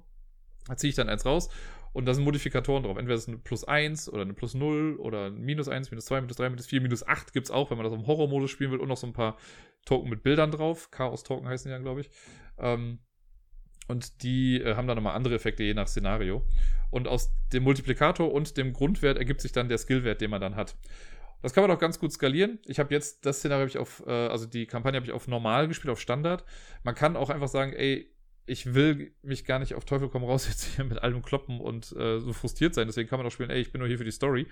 Da ziehe ich dann eins raus und da sind Modifikatoren drauf. Entweder ist es eine plus 1 oder eine plus 0 oder ein minus 1, minus 2, minus 3, minus 4, minus 8 gibt es auch, wenn man das im Horror-Modus spielen will und noch so ein paar Token mit Bildern drauf. Chaos-Token heißen die dann, glaube ich. Ähm, und die äh, haben dann nochmal andere Effekte je nach Szenario. Und aus dem Multiplikator und dem Grundwert ergibt sich dann der Skillwert, den man dann hat. Das kann man auch ganz gut skalieren. Ich habe jetzt das Szenario ich auf, äh, also die Kampagne habe ich auf normal gespielt, auf Standard. Man kann auch einfach sagen, ey, ich will mich gar nicht auf Teufel komm raus jetzt hier mit allem kloppen und äh, so frustriert sein. Deswegen kann man auch spielen, ey, ich bin nur hier für die Story.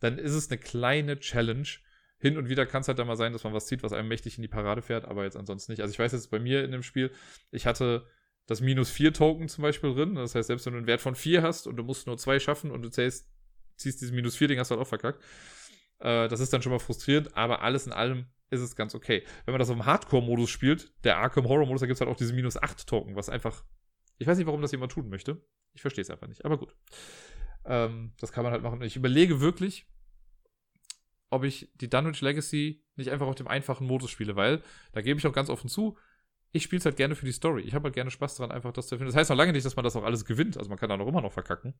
Dann ist es eine kleine Challenge. Hin und wieder kann es halt dann mal sein, dass man was zieht, was einem mächtig in die Parade fährt, aber jetzt ansonsten nicht. Also ich weiß jetzt bei mir in dem Spiel, ich hatte das minus 4 Token zum Beispiel drin. Das heißt, selbst wenn du einen Wert von 4 hast und du musst nur 2 schaffen und du zählst, ziehst dieses minus 4 Ding, hast du halt auch verkackt. Äh, das ist dann schon mal frustrierend, aber alles in allem ist es ganz okay. Wenn man das im Hardcore-Modus spielt, der Arkham Horror-Modus, da gibt es halt auch diese minus 8 Token, was einfach. Ich weiß nicht, warum das jemand tun möchte. Ich verstehe es einfach nicht, aber gut. Ähm, das kann man halt machen. Ich überlege wirklich, ob ich die Dunwich Legacy nicht einfach auf dem einfachen Modus spiele, weil da gebe ich auch ganz offen zu, ich spiele es halt gerne für die Story. Ich habe halt gerne Spaß daran, einfach das zu erfinden. Das heißt noch lange nicht, dass man das auch alles gewinnt. Also man kann da noch immer noch verkacken.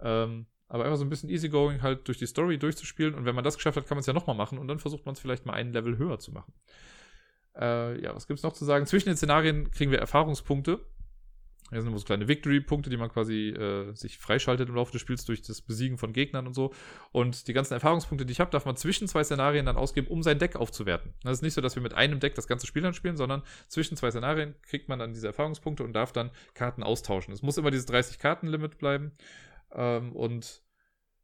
Ähm, aber einfach so ein bisschen easygoing halt durch die Story durchzuspielen. Und wenn man das geschafft hat, kann man es ja nochmal machen. Und dann versucht man es vielleicht mal einen Level höher zu machen. Äh, ja, was gibt es noch zu sagen? Zwischen den Szenarien kriegen wir Erfahrungspunkte. Hier sind immer so kleine Victory-Punkte, die man quasi äh, sich freischaltet im Laufe des Spiels durch das Besiegen von Gegnern und so. Und die ganzen Erfahrungspunkte, die ich habe, darf man zwischen zwei Szenarien dann ausgeben, um sein Deck aufzuwerten. Das ist nicht so, dass wir mit einem Deck das ganze Spiel dann spielen, sondern zwischen zwei Szenarien kriegt man dann diese Erfahrungspunkte und darf dann Karten austauschen. Es muss immer dieses 30-Karten-Limit bleiben. Ähm, und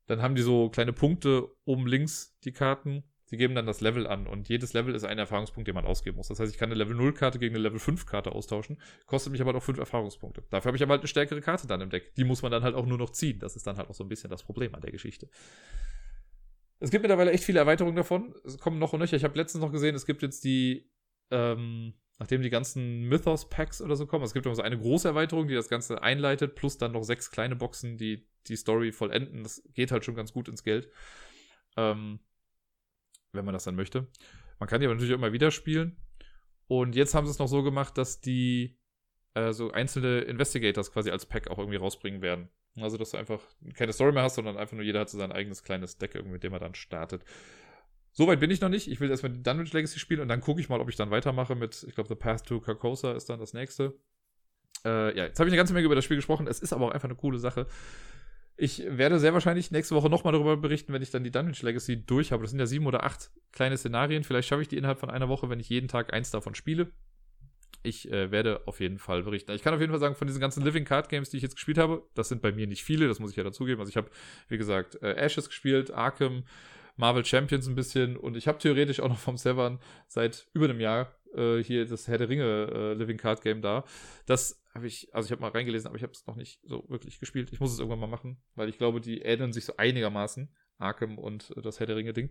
dann haben die so kleine Punkte oben links, die Karten Sie geben dann das Level an und jedes Level ist ein Erfahrungspunkt, den man ausgeben muss. Das heißt, ich kann eine Level 0 Karte gegen eine Level 5 Karte austauschen, kostet mich aber halt auch 5 Erfahrungspunkte. Dafür habe ich aber halt eine stärkere Karte dann im Deck. Die muss man dann halt auch nur noch ziehen. Das ist dann halt auch so ein bisschen das Problem an der Geschichte. Es gibt mittlerweile echt viele Erweiterungen davon. Es kommen noch und nöcher. Ich habe letztens noch gesehen, es gibt jetzt die, ähm, nachdem die ganzen Mythos-Packs oder so kommen, es gibt immer so eine große Erweiterung, die das Ganze einleitet, plus dann noch sechs kleine Boxen, die die Story vollenden. Das geht halt schon ganz gut ins Geld. Ähm, wenn man das dann möchte. Man kann die aber natürlich auch immer wieder spielen. Und jetzt haben sie es noch so gemacht, dass die äh, so einzelne Investigators quasi als Pack auch irgendwie rausbringen werden. Also, dass du einfach keine Story mehr hast, sondern einfach nur jeder hat so sein eigenes kleines Deck, mit dem er dann startet. Soweit bin ich noch nicht. Ich will erstmal die Dunwich Legacy spielen und dann gucke ich mal, ob ich dann weitermache mit, ich glaube, The Path to Carcosa ist dann das nächste. Äh, ja, jetzt habe ich eine ganze Menge über das Spiel gesprochen. Es ist aber auch einfach eine coole Sache. Ich werde sehr wahrscheinlich nächste Woche nochmal darüber berichten, wenn ich dann die Dungeon Legacy durch habe. Das sind ja sieben oder acht kleine Szenarien. Vielleicht schaffe ich die innerhalb von einer Woche, wenn ich jeden Tag eins davon spiele. Ich äh, werde auf jeden Fall berichten. Ich kann auf jeden Fall sagen, von diesen ganzen Living Card Games, die ich jetzt gespielt habe, das sind bei mir nicht viele, das muss ich ja dazugeben. Also ich habe, wie gesagt, äh, Ashes gespielt, Arkham, Marvel Champions ein bisschen und ich habe theoretisch auch noch vom Severn seit über einem Jahr äh, hier das Herr der Ringe äh, Living Card Game da. Das habe ich, also ich habe mal reingelesen, aber ich habe es noch nicht so wirklich gespielt. Ich muss es irgendwann mal machen, weil ich glaube, die ähneln sich so einigermaßen. Arkham und äh, das Herr der Ringe-Ding.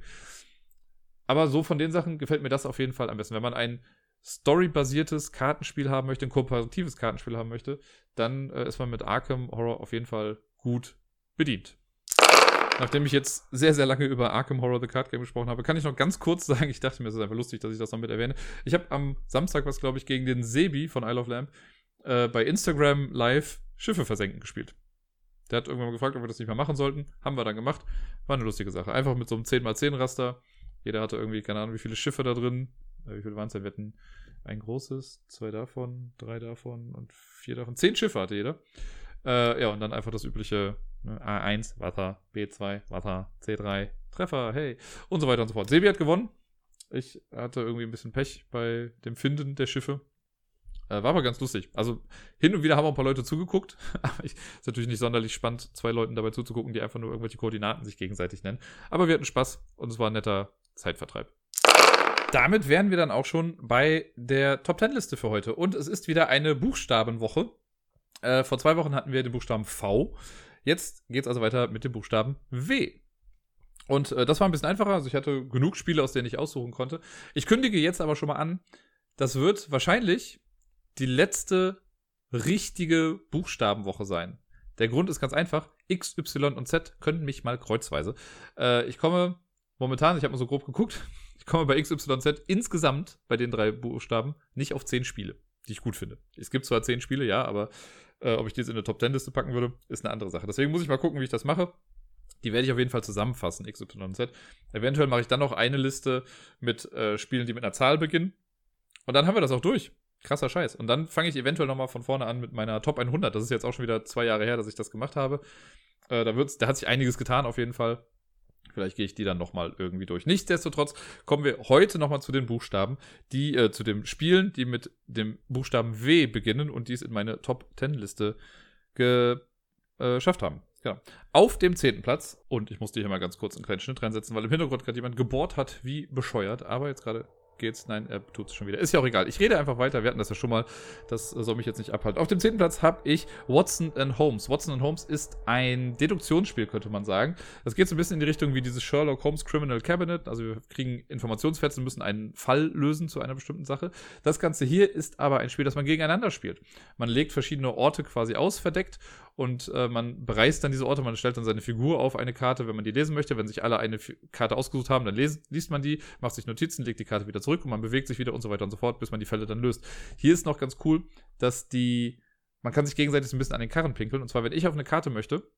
Aber so von den Sachen gefällt mir das auf jeden Fall am besten. Wenn man ein storybasiertes Kartenspiel haben möchte, ein kooperatives Kartenspiel haben möchte, dann äh, ist man mit Arkham Horror auf jeden Fall gut bedient. Nachdem ich jetzt sehr, sehr lange über Arkham Horror The Card Game gesprochen habe, kann ich noch ganz kurz sagen, ich dachte mir, es ist einfach lustig, dass ich das noch mit erwähne. Ich habe am Samstag was, glaube ich, gegen den Sebi von Isle of Lamp äh, bei Instagram live Schiffe versenken gespielt. Der hat irgendwann mal gefragt, ob wir das nicht mehr machen sollten. Haben wir dann gemacht. War eine lustige Sache. Einfach mit so einem 10x10 Raster. Jeder hatte irgendwie, keine Ahnung, wie viele Schiffe da drin. Äh, wie viele waren es denn? Wir hatten ein großes, zwei davon, drei davon und vier davon. Zehn Schiffe hatte jeder. Äh, ja, und dann einfach das übliche A1, Wasser, B2, Wasser, C3, Treffer, hey, und so weiter und so fort. Sebi hat gewonnen. Ich hatte irgendwie ein bisschen Pech bei dem Finden der Schiffe. Äh, war aber ganz lustig. Also hin und wieder haben auch ein paar Leute zugeguckt. Aber ich, ist natürlich nicht sonderlich spannend, zwei Leuten dabei zuzugucken, die einfach nur irgendwelche Koordinaten sich gegenseitig nennen. Aber wir hatten Spaß und es war ein netter Zeitvertreib. Damit wären wir dann auch schon bei der Top 10 Liste für heute. Und es ist wieder eine Buchstabenwoche. Äh, vor zwei Wochen hatten wir den Buchstaben V. Jetzt geht es also weiter mit dem Buchstaben W. Und äh, das war ein bisschen einfacher. Also ich hatte genug Spiele, aus denen ich aussuchen konnte. Ich kündige jetzt aber schon mal an, das wird wahrscheinlich die letzte richtige Buchstabenwoche sein. Der Grund ist ganz einfach. X, Y und Z können mich mal kreuzweise. Äh, ich komme momentan, ich habe mal so grob geguckt, ich komme bei X, Y, Z insgesamt bei den drei Buchstaben nicht auf zehn Spiele, die ich gut finde. Es gibt zwar zehn Spiele, ja, aber äh, ob ich die jetzt in eine Top Ten Liste packen würde, ist eine andere Sache. Deswegen muss ich mal gucken, wie ich das mache. Die werde ich auf jeden Fall zusammenfassen, X, Y und Z. Eventuell mache ich dann noch eine Liste mit äh, Spielen, die mit einer Zahl beginnen. Und dann haben wir das auch durch. Krasser Scheiß. Und dann fange ich eventuell nochmal von vorne an mit meiner Top 100. Das ist jetzt auch schon wieder zwei Jahre her, dass ich das gemacht habe. Äh, da, wird's, da hat sich einiges getan auf jeden Fall. Vielleicht gehe ich die dann nochmal irgendwie durch. Nichtsdestotrotz kommen wir heute nochmal zu den Buchstaben, die, äh, zu den Spielen, die mit dem Buchstaben W beginnen und die es in meine Top 10 Liste äh, geschafft haben. Genau. Auf dem zehnten Platz, und ich musste hier mal ganz kurz einen kleinen Schnitt reinsetzen, weil im Hintergrund gerade jemand gebohrt hat, wie bescheuert, aber jetzt gerade geht's. Nein, er tut es schon wieder. Ist ja auch egal. Ich rede einfach weiter. Wir hatten das ja schon mal. Das soll mich jetzt nicht abhalten. Auf dem zehnten Platz habe ich Watson and Holmes. Watson and Holmes ist ein Deduktionsspiel, könnte man sagen. Das geht so ein bisschen in die Richtung wie dieses Sherlock Holmes Criminal Cabinet. Also wir kriegen Informationsfetzen müssen einen Fall lösen zu einer bestimmten Sache. Das Ganze hier ist aber ein Spiel, das man gegeneinander spielt. Man legt verschiedene Orte quasi aus, verdeckt und äh, man bereist dann diese Orte, man stellt dann seine Figur auf eine Karte, wenn man die lesen möchte. Wenn sich alle eine F Karte ausgesucht haben, dann les liest man die, macht sich Notizen, legt die Karte wieder zurück und man bewegt sich wieder und so weiter und so fort, bis man die Fälle dann löst. Hier ist noch ganz cool, dass die, man kann sich gegenseitig so ein bisschen an den Karren pinkeln. Und zwar, wenn ich auf eine Karte möchte,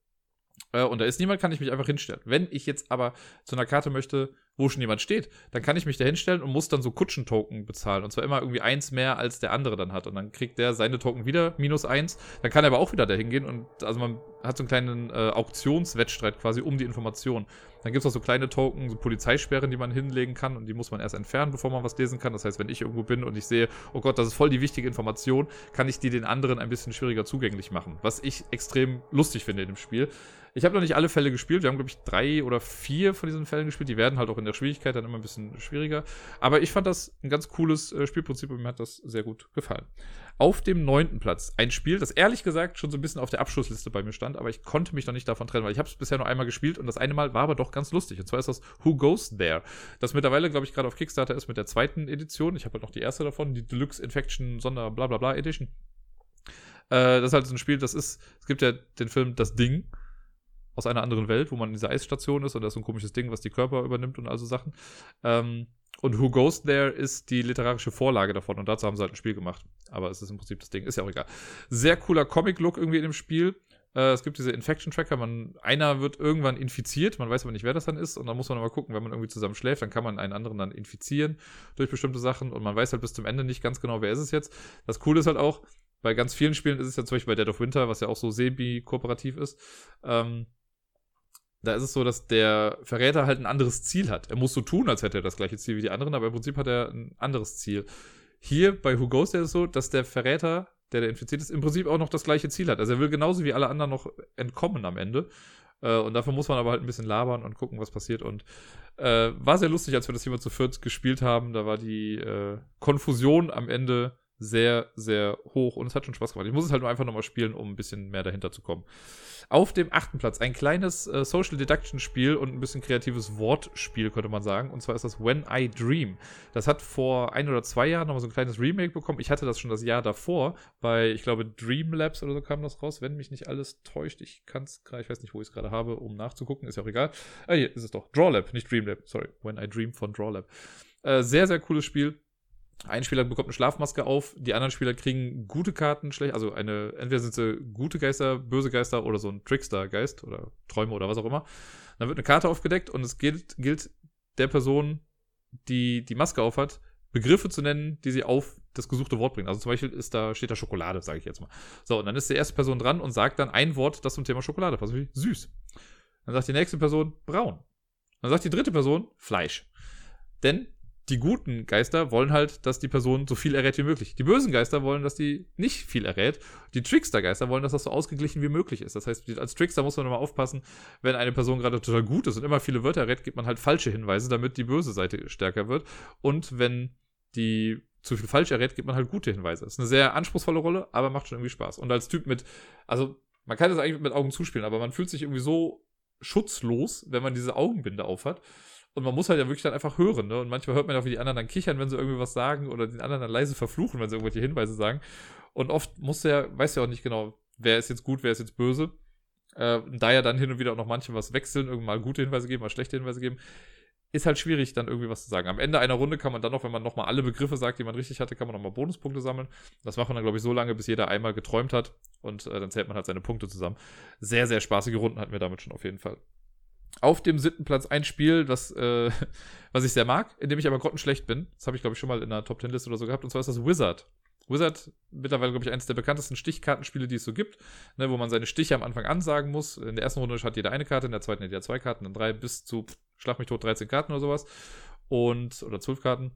äh, und da ist niemand, kann ich mich einfach hinstellen. Wenn ich jetzt aber zu einer Karte möchte, wo schon jemand steht, dann kann ich mich da hinstellen und muss dann so Kutschentoken bezahlen. Und zwar immer irgendwie eins mehr, als der andere dann hat. Und dann kriegt der seine Token wieder, minus eins. Dann kann er aber auch wieder da hingehen und also man hat so einen kleinen äh, Auktionswettstreit quasi um die Information. Dann gibt es auch so kleine Token, so Polizeisperren, die man hinlegen kann und die muss man erst entfernen, bevor man was lesen kann. Das heißt, wenn ich irgendwo bin und ich sehe, oh Gott, das ist voll die wichtige Information, kann ich die den anderen ein bisschen schwieriger zugänglich machen. Was ich extrem lustig finde in dem Spiel. Ich habe noch nicht alle Fälle gespielt. Wir haben, glaube ich, drei oder vier von diesen Fällen gespielt. Die werden halt auch in der Schwierigkeit dann immer ein bisschen schwieriger. Aber ich fand das ein ganz cooles äh, Spielprinzip und mir hat das sehr gut gefallen. Auf dem neunten Platz ein Spiel, das ehrlich gesagt schon so ein bisschen auf der Abschlussliste bei mir stand, aber ich konnte mich noch nicht davon trennen, weil ich habe es bisher nur einmal gespielt und das eine Mal war aber doch ganz lustig. Und zwar ist das Who Goes There, das mittlerweile, glaube ich, gerade auf Kickstarter ist mit der zweiten Edition. Ich habe halt noch die erste davon, die Deluxe Infection Sonder bla bla bla Edition. Äh, das ist halt so ein Spiel, das ist, es gibt ja den Film Das Ding aus einer anderen Welt, wo man in dieser Eisstation ist und da ist so ein komisches Ding, was die Körper übernimmt und also Sachen. Ähm, und Who Goes There ist die literarische Vorlage davon und dazu haben sie halt ein Spiel gemacht. Aber es ist im Prinzip das Ding, ist ja auch egal. Sehr cooler Comic-Look irgendwie in dem Spiel. Äh, es gibt diese Infection-Tracker, einer wird irgendwann infiziert, man weiß aber nicht, wer das dann ist, und dann muss man mal gucken, wenn man irgendwie zusammen schläft, dann kann man einen anderen dann infizieren durch bestimmte Sachen und man weiß halt bis zum Ende nicht ganz genau, wer ist es jetzt. Das Coole ist halt auch, bei ganz vielen Spielen ist es ja zum Beispiel bei Dead of Winter, was ja auch so semi-kooperativ ist, ähm, da ist es so, dass der Verräter halt ein anderes Ziel hat. Er muss so tun, als hätte er das gleiche Ziel wie die anderen, aber im Prinzip hat er ein anderes Ziel. Hier bei Who Goes ist es so, dass der Verräter, der der infiziert ist, im Prinzip auch noch das gleiche Ziel hat. Also er will genauso wie alle anderen noch entkommen am Ende. Äh, und dafür muss man aber halt ein bisschen labern und gucken, was passiert. Und äh, war sehr lustig, als wir das mal zu viert gespielt haben. Da war die äh, Konfusion am Ende sehr, sehr hoch und es hat schon Spaß gemacht. Ich muss es halt nur einfach nochmal spielen, um ein bisschen mehr dahinter zu kommen. Auf dem achten Platz ein kleines äh, Social Deduction Spiel und ein bisschen kreatives Wortspiel, könnte man sagen. Und zwar ist das When I Dream. Das hat vor ein oder zwei Jahren nochmal so ein kleines Remake bekommen. Ich hatte das schon das Jahr davor bei, ich glaube, Dream Labs oder so kam das raus, wenn mich nicht alles täuscht. Ich kann es gerade, ich weiß nicht, wo ich es gerade habe, um nachzugucken, ist ja auch egal. Ah, hier ist es doch. Draw Lab, nicht Dream Lab, sorry. When I Dream von Draw Lab. Äh, sehr, sehr cooles Spiel ein Spieler bekommt eine Schlafmaske auf, die anderen Spieler kriegen gute Karten, schlecht, also eine, entweder sind sie gute Geister, böse Geister oder so ein Trickster-Geist oder Träume oder was auch immer. Dann wird eine Karte aufgedeckt und es gilt, gilt der Person, die die Maske aufhat, Begriffe zu nennen, die sie auf das gesuchte Wort bringen. Also zum Beispiel ist da, steht da Schokolade, sage ich jetzt mal. So, und dann ist die erste Person dran und sagt dann ein Wort, das zum Thema Schokolade passt, wie süß. Dann sagt die nächste Person braun. Dann sagt die dritte Person Fleisch. Denn die guten Geister wollen halt, dass die Person so viel errät wie möglich. Die bösen Geister wollen, dass die nicht viel errät. Die Trickster-Geister wollen, dass das so ausgeglichen wie möglich ist. Das heißt, als Trickster muss man immer aufpassen, wenn eine Person gerade total gut ist und immer viele Wörter errät, gibt man halt falsche Hinweise, damit die böse Seite stärker wird. Und wenn die zu viel falsch errät, gibt man halt gute Hinweise. Ist eine sehr anspruchsvolle Rolle, aber macht schon irgendwie Spaß. Und als Typ mit, also man kann das eigentlich mit Augen zuspielen, aber man fühlt sich irgendwie so schutzlos, wenn man diese Augenbinde aufhat. Und man muss halt ja wirklich dann einfach hören, ne? Und manchmal hört man auch, wie die anderen dann kichern, wenn sie irgendwie was sagen oder den anderen dann leise verfluchen, wenn sie irgendwelche Hinweise sagen. Und oft muss ja, weiß ja auch nicht genau, wer ist jetzt gut, wer ist jetzt böse. Äh, da ja dann hin und wieder auch noch manche was wechseln, irgendwann mal gute Hinweise geben, mal schlechte Hinweise geben, ist halt schwierig, dann irgendwie was zu sagen. Am Ende einer Runde kann man dann noch, wenn man nochmal alle Begriffe sagt, die man richtig hatte, kann man nochmal Bonuspunkte sammeln. Das macht man dann, glaube ich, so lange, bis jeder einmal geträumt hat und äh, dann zählt man halt seine Punkte zusammen. Sehr, sehr spaßige Runden hatten wir damit schon auf jeden Fall auf dem siebten Platz ein Spiel, das, äh, was ich sehr mag, in dem ich aber grottenschlecht bin. Das habe ich, glaube ich, schon mal in einer Top Ten Liste oder so gehabt. Und zwar ist das Wizard. Wizard, mittlerweile, glaube ich, eines der bekanntesten Stichkartenspiele, die es so gibt, ne, wo man seine Stiche am Anfang ansagen muss. In der ersten Runde hat jeder eine Karte, in der zweiten hat jeder zwei Karten, dann drei bis zu, schlag mich tot, 13 Karten oder sowas. Und, oder 12 Karten.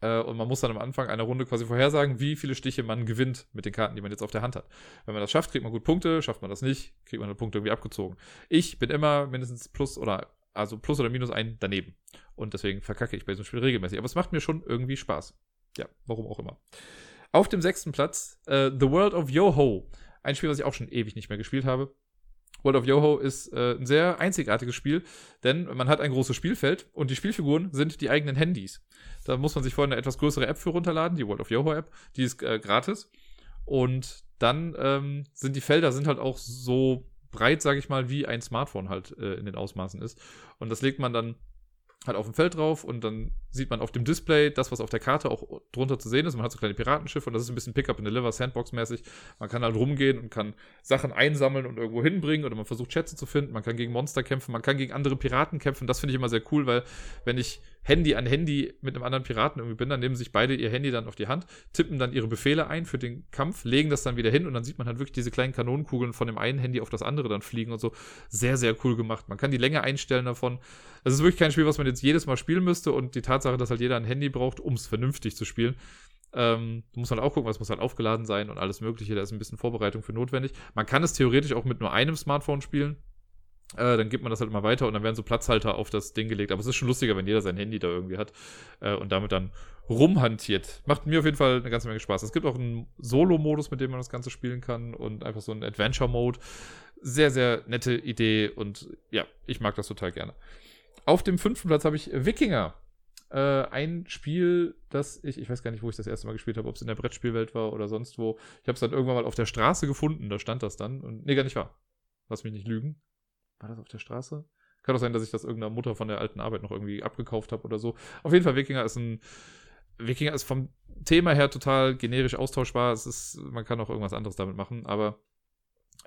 Äh, und man muss dann am Anfang einer Runde quasi vorhersagen, wie viele Stiche man gewinnt mit den Karten, die man jetzt auf der Hand hat. Wenn man das schafft, kriegt man gut Punkte. Schafft man das nicht, kriegt man den Punkt irgendwie abgezogen. Ich bin immer mindestens plus oder also plus oder minus ein daneben. Und deswegen verkacke ich bei diesem Spiel regelmäßig. Aber es macht mir schon irgendwie Spaß. Ja, warum auch immer. Auf dem sechsten Platz äh, The World of Yo-Ho. Ein Spiel, was ich auch schon ewig nicht mehr gespielt habe. World of Yoho ist äh, ein sehr einzigartiges Spiel, denn man hat ein großes Spielfeld und die Spielfiguren sind die eigenen Handys. Da muss man sich vorher eine etwas größere App für runterladen, die World of Yoho App, die ist äh, gratis. Und dann ähm, sind die Felder sind halt auch so breit, sage ich mal, wie ein Smartphone halt äh, in den Ausmaßen ist. Und das legt man dann halt auf dem Feld drauf und dann sieht man auf dem Display das, was auf der Karte auch drunter zu sehen ist. Man hat so kleine Piratenschiffe und das ist ein bisschen Pickup and Deliver, Sandbox-mäßig. Man kann halt rumgehen und kann Sachen einsammeln und irgendwo hinbringen oder man versucht Schätze zu finden. Man kann gegen Monster kämpfen, man kann gegen andere Piraten kämpfen. Das finde ich immer sehr cool, weil wenn ich Handy an Handy mit einem anderen Piraten irgendwie bin, dann nehmen sich beide ihr Handy dann auf die Hand, tippen dann ihre Befehle ein für den Kampf, legen das dann wieder hin und dann sieht man halt wirklich diese kleinen Kanonenkugeln von dem einen Handy auf das andere dann fliegen und so. Sehr, sehr cool gemacht. Man kann die Länge einstellen davon. Das ist wirklich kein Spiel, was man jetzt jedes Mal spielen müsste und die Tatsache, dass halt jeder ein Handy braucht, um es vernünftig zu spielen. Ähm, du musst halt auch gucken, was muss halt aufgeladen sein und alles Mögliche. Da ist ein bisschen Vorbereitung für notwendig. Man kann es theoretisch auch mit nur einem Smartphone spielen. Äh, dann gibt man das halt immer weiter und dann werden so Platzhalter auf das Ding gelegt. Aber es ist schon lustiger, wenn jeder sein Handy da irgendwie hat äh, und damit dann rumhantiert. Macht mir auf jeden Fall eine ganze Menge Spaß. Es gibt auch einen Solo-Modus, mit dem man das Ganze spielen kann und einfach so einen Adventure-Mode. Sehr, sehr nette Idee und ja, ich mag das total gerne. Auf dem fünften Platz habe ich Wikinger. Äh, ein Spiel, das ich, ich weiß gar nicht, wo ich das erste Mal gespielt habe, ob es in der Brettspielwelt war oder sonst wo. Ich habe es dann irgendwann mal auf der Straße gefunden, da stand das dann. Und nee, gar nicht wahr. Lass mich nicht lügen. War das auf der Straße? Kann auch sein, dass ich das irgendeiner Mutter von der alten Arbeit noch irgendwie abgekauft habe oder so. Auf jeden Fall, Wikinger ist ein. Wikinger ist vom Thema her total generisch austauschbar. Es ist, man kann auch irgendwas anderes damit machen, aber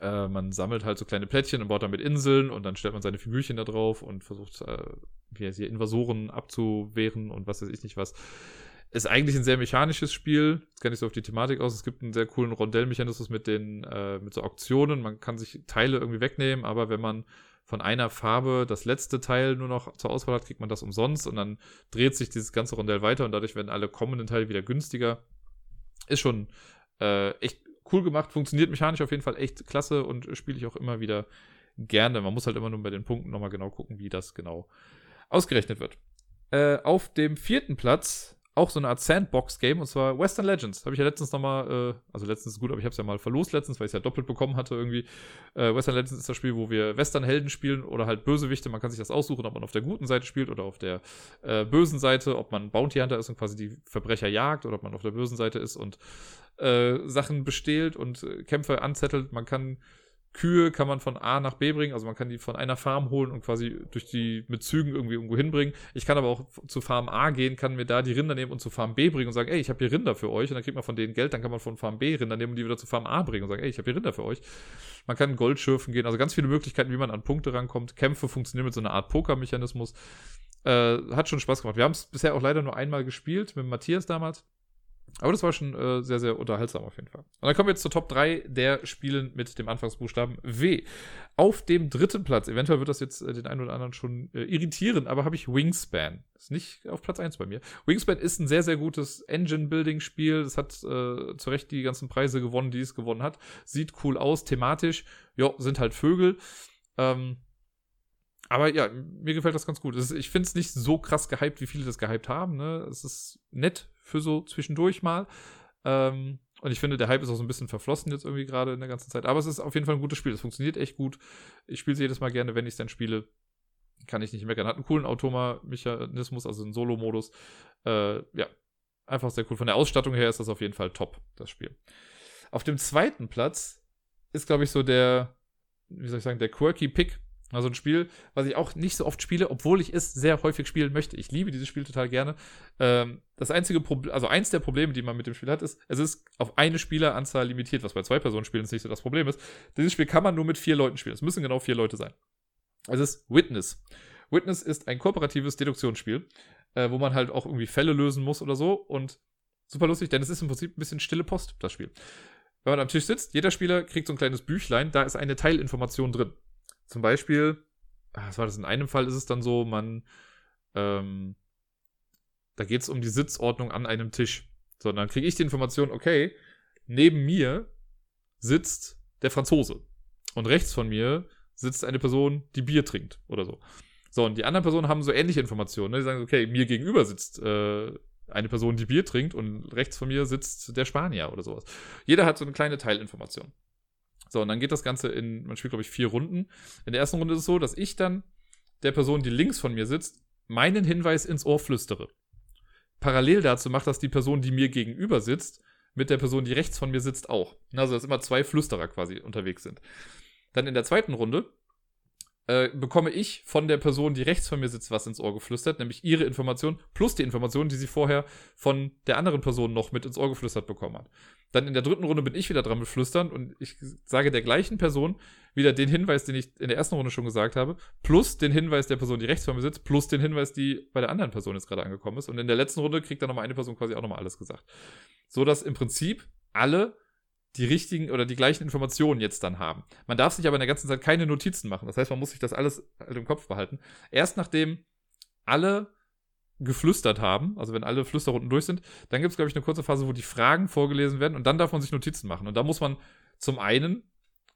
äh, man sammelt halt so kleine Plättchen und baut damit Inseln und dann stellt man seine Figürchen da drauf und versucht, äh, wie heißt hier, Invasoren abzuwehren und was weiß ich nicht was. Ist eigentlich ein sehr mechanisches Spiel. Jetzt kenne ich so auf die Thematik aus. Es gibt einen sehr coolen Rondellmechanismus mit den, äh, mit so Auktionen. Man kann sich Teile irgendwie wegnehmen, aber wenn man von einer Farbe das letzte Teil nur noch zur Auswahl hat, kriegt man das umsonst und dann dreht sich dieses ganze Rondell weiter und dadurch werden alle kommenden Teile wieder günstiger. Ist schon äh, echt cool gemacht, funktioniert mechanisch auf jeden Fall echt klasse und spiele ich auch immer wieder gerne. Man muss halt immer nur bei den Punkten nochmal genau gucken, wie das genau ausgerechnet wird. Äh, auf dem vierten Platz auch so eine Art Sandbox-Game und zwar Western Legends. Habe ich ja letztens nochmal, äh, also letztens ist gut, aber ich habe es ja mal verlost letztens, weil ich es ja doppelt bekommen hatte irgendwie. Äh, Western Legends ist das Spiel, wo wir Western-Helden spielen oder halt Bösewichte. Man kann sich das aussuchen, ob man auf der guten Seite spielt oder auf der äh, bösen Seite, ob man Bounty Hunter ist und quasi die Verbrecher jagt oder ob man auf der bösen Seite ist und äh, Sachen bestehlt und äh, Kämpfe anzettelt. Man kann Kühe kann man von A nach B bringen, also man kann die von einer Farm holen und quasi durch die mit Zügen irgendwie irgendwo hinbringen. Ich kann aber auch zu Farm A gehen, kann mir da die Rinder nehmen und zu Farm B bringen und sagen, ey, ich habe hier Rinder für euch und dann kriegt man von denen Geld, dann kann man von Farm B Rinder nehmen und die wieder zu Farm A bringen und sagen, ey, ich habe hier Rinder für euch. Man kann Gold schürfen gehen, also ganz viele Möglichkeiten, wie man an Punkte rankommt. Kämpfe funktionieren mit so einer Art Poker-Mechanismus. Äh, hat schon Spaß gemacht. Wir haben es bisher auch leider nur einmal gespielt mit Matthias damals. Aber das war schon äh, sehr, sehr unterhaltsam auf jeden Fall. Und dann kommen wir jetzt zur Top 3 der Spielen mit dem Anfangsbuchstaben W. Auf dem dritten Platz, eventuell wird das jetzt äh, den einen oder anderen schon äh, irritieren, aber habe ich Wingspan. Ist nicht auf Platz 1 bei mir. Wingspan ist ein sehr, sehr gutes Engine-Building-Spiel. Es hat äh, zu Recht die ganzen Preise gewonnen, die es gewonnen hat. Sieht cool aus, thematisch. Ja, sind halt Vögel. Ähm, aber ja, mir gefällt das ganz gut. Ich finde es nicht so krass gehypt, wie viele das gehypt haben. Ne? Es ist nett für so zwischendurch mal. Ähm, und ich finde, der Hype ist auch so ein bisschen verflossen jetzt irgendwie gerade in der ganzen Zeit. Aber es ist auf jeden Fall ein gutes Spiel. Es funktioniert echt gut. Ich spiele es jedes Mal gerne, wenn ich es dann spiele. Kann ich nicht meckern. Hat einen coolen Automa-Mechanismus, also einen Solo-Modus. Äh, ja, einfach sehr cool. Von der Ausstattung her ist das auf jeden Fall top, das Spiel. Auf dem zweiten Platz ist, glaube ich, so der, wie soll ich sagen, der quirky Pick also ein Spiel, was ich auch nicht so oft spiele, obwohl ich es sehr häufig spielen möchte. Ich liebe dieses Spiel total gerne. Ähm, das einzige Problem, also eins der Probleme, die man mit dem Spiel hat, ist, es ist auf eine Spieleranzahl limitiert, was bei zwei Personen spielen nicht so das Problem ist. Dieses Spiel kann man nur mit vier Leuten spielen. Es müssen genau vier Leute sein. Es ist Witness. Witness ist ein kooperatives Deduktionsspiel, äh, wo man halt auch irgendwie Fälle lösen muss oder so. Und super lustig, denn es ist im Prinzip ein bisschen stille Post, das Spiel. Wenn man am Tisch sitzt, jeder Spieler kriegt so ein kleines Büchlein, da ist eine Teilinformation drin. Zum Beispiel, ah, was war das? In einem Fall ist es dann so, man, ähm, da geht es um die Sitzordnung an einem Tisch. So, dann kriege ich die Information, okay, neben mir sitzt der Franzose. Und rechts von mir sitzt eine Person, die Bier trinkt oder so. So, und die anderen Personen haben so ähnliche Informationen. Ne? Die sagen, okay, mir gegenüber sitzt äh, eine Person, die Bier trinkt und rechts von mir sitzt der Spanier oder sowas. Jeder hat so eine kleine Teilinformation. So, und dann geht das Ganze in, man spielt, glaube ich, vier Runden. In der ersten Runde ist es so, dass ich dann der Person, die links von mir sitzt, meinen Hinweis ins Ohr flüstere. Parallel dazu macht das die Person, die mir gegenüber sitzt, mit der Person, die rechts von mir sitzt, auch. Also, dass immer zwei Flüsterer quasi unterwegs sind. Dann in der zweiten Runde äh, bekomme ich von der Person, die rechts von mir sitzt, was ins Ohr geflüstert, nämlich ihre Information plus die Information, die sie vorher von der anderen Person noch mit ins Ohr geflüstert bekommen hat. Dann in der dritten Runde bin ich wieder dran mit Flüstern und ich sage der gleichen Person wieder den Hinweis, den ich in der ersten Runde schon gesagt habe, plus den Hinweis der Person, die rechts von mir sitzt, plus den Hinweis, die bei der anderen Person jetzt gerade angekommen ist. Und in der letzten Runde kriegt dann nochmal eine Person quasi auch nochmal alles gesagt. So dass im Prinzip alle die richtigen oder die gleichen Informationen jetzt dann haben. Man darf sich aber in der ganzen Zeit keine Notizen machen. Das heißt, man muss sich das alles halt im Kopf behalten. Erst nachdem alle geflüstert haben, also wenn alle Flüsterrunden durch sind, dann gibt es, glaube ich, eine kurze Phase, wo die Fragen vorgelesen werden und dann darf man sich Notizen machen. Und da muss man zum einen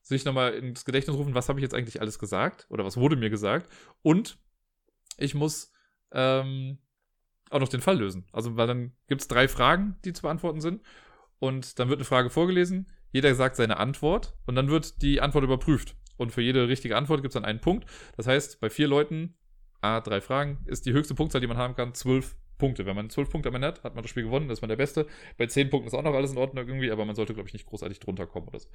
sich nochmal ins Gedächtnis rufen, was habe ich jetzt eigentlich alles gesagt oder was wurde mir gesagt und ich muss ähm, auch noch den Fall lösen. Also, weil dann gibt es drei Fragen, die zu beantworten sind und dann wird eine Frage vorgelesen, jeder sagt seine Antwort und dann wird die Antwort überprüft. Und für jede richtige Antwort gibt es dann einen Punkt. Das heißt, bei vier Leuten, a, drei Fragen, ist die höchste Punktzahl, die man haben kann, zwölf Punkte. Wenn man zwölf Punkte am Ende hat, hat man das Spiel gewonnen, ist man der Beste. Bei zehn Punkten ist auch noch alles in Ordnung irgendwie, aber man sollte, glaube ich, nicht großartig drunter kommen oder so.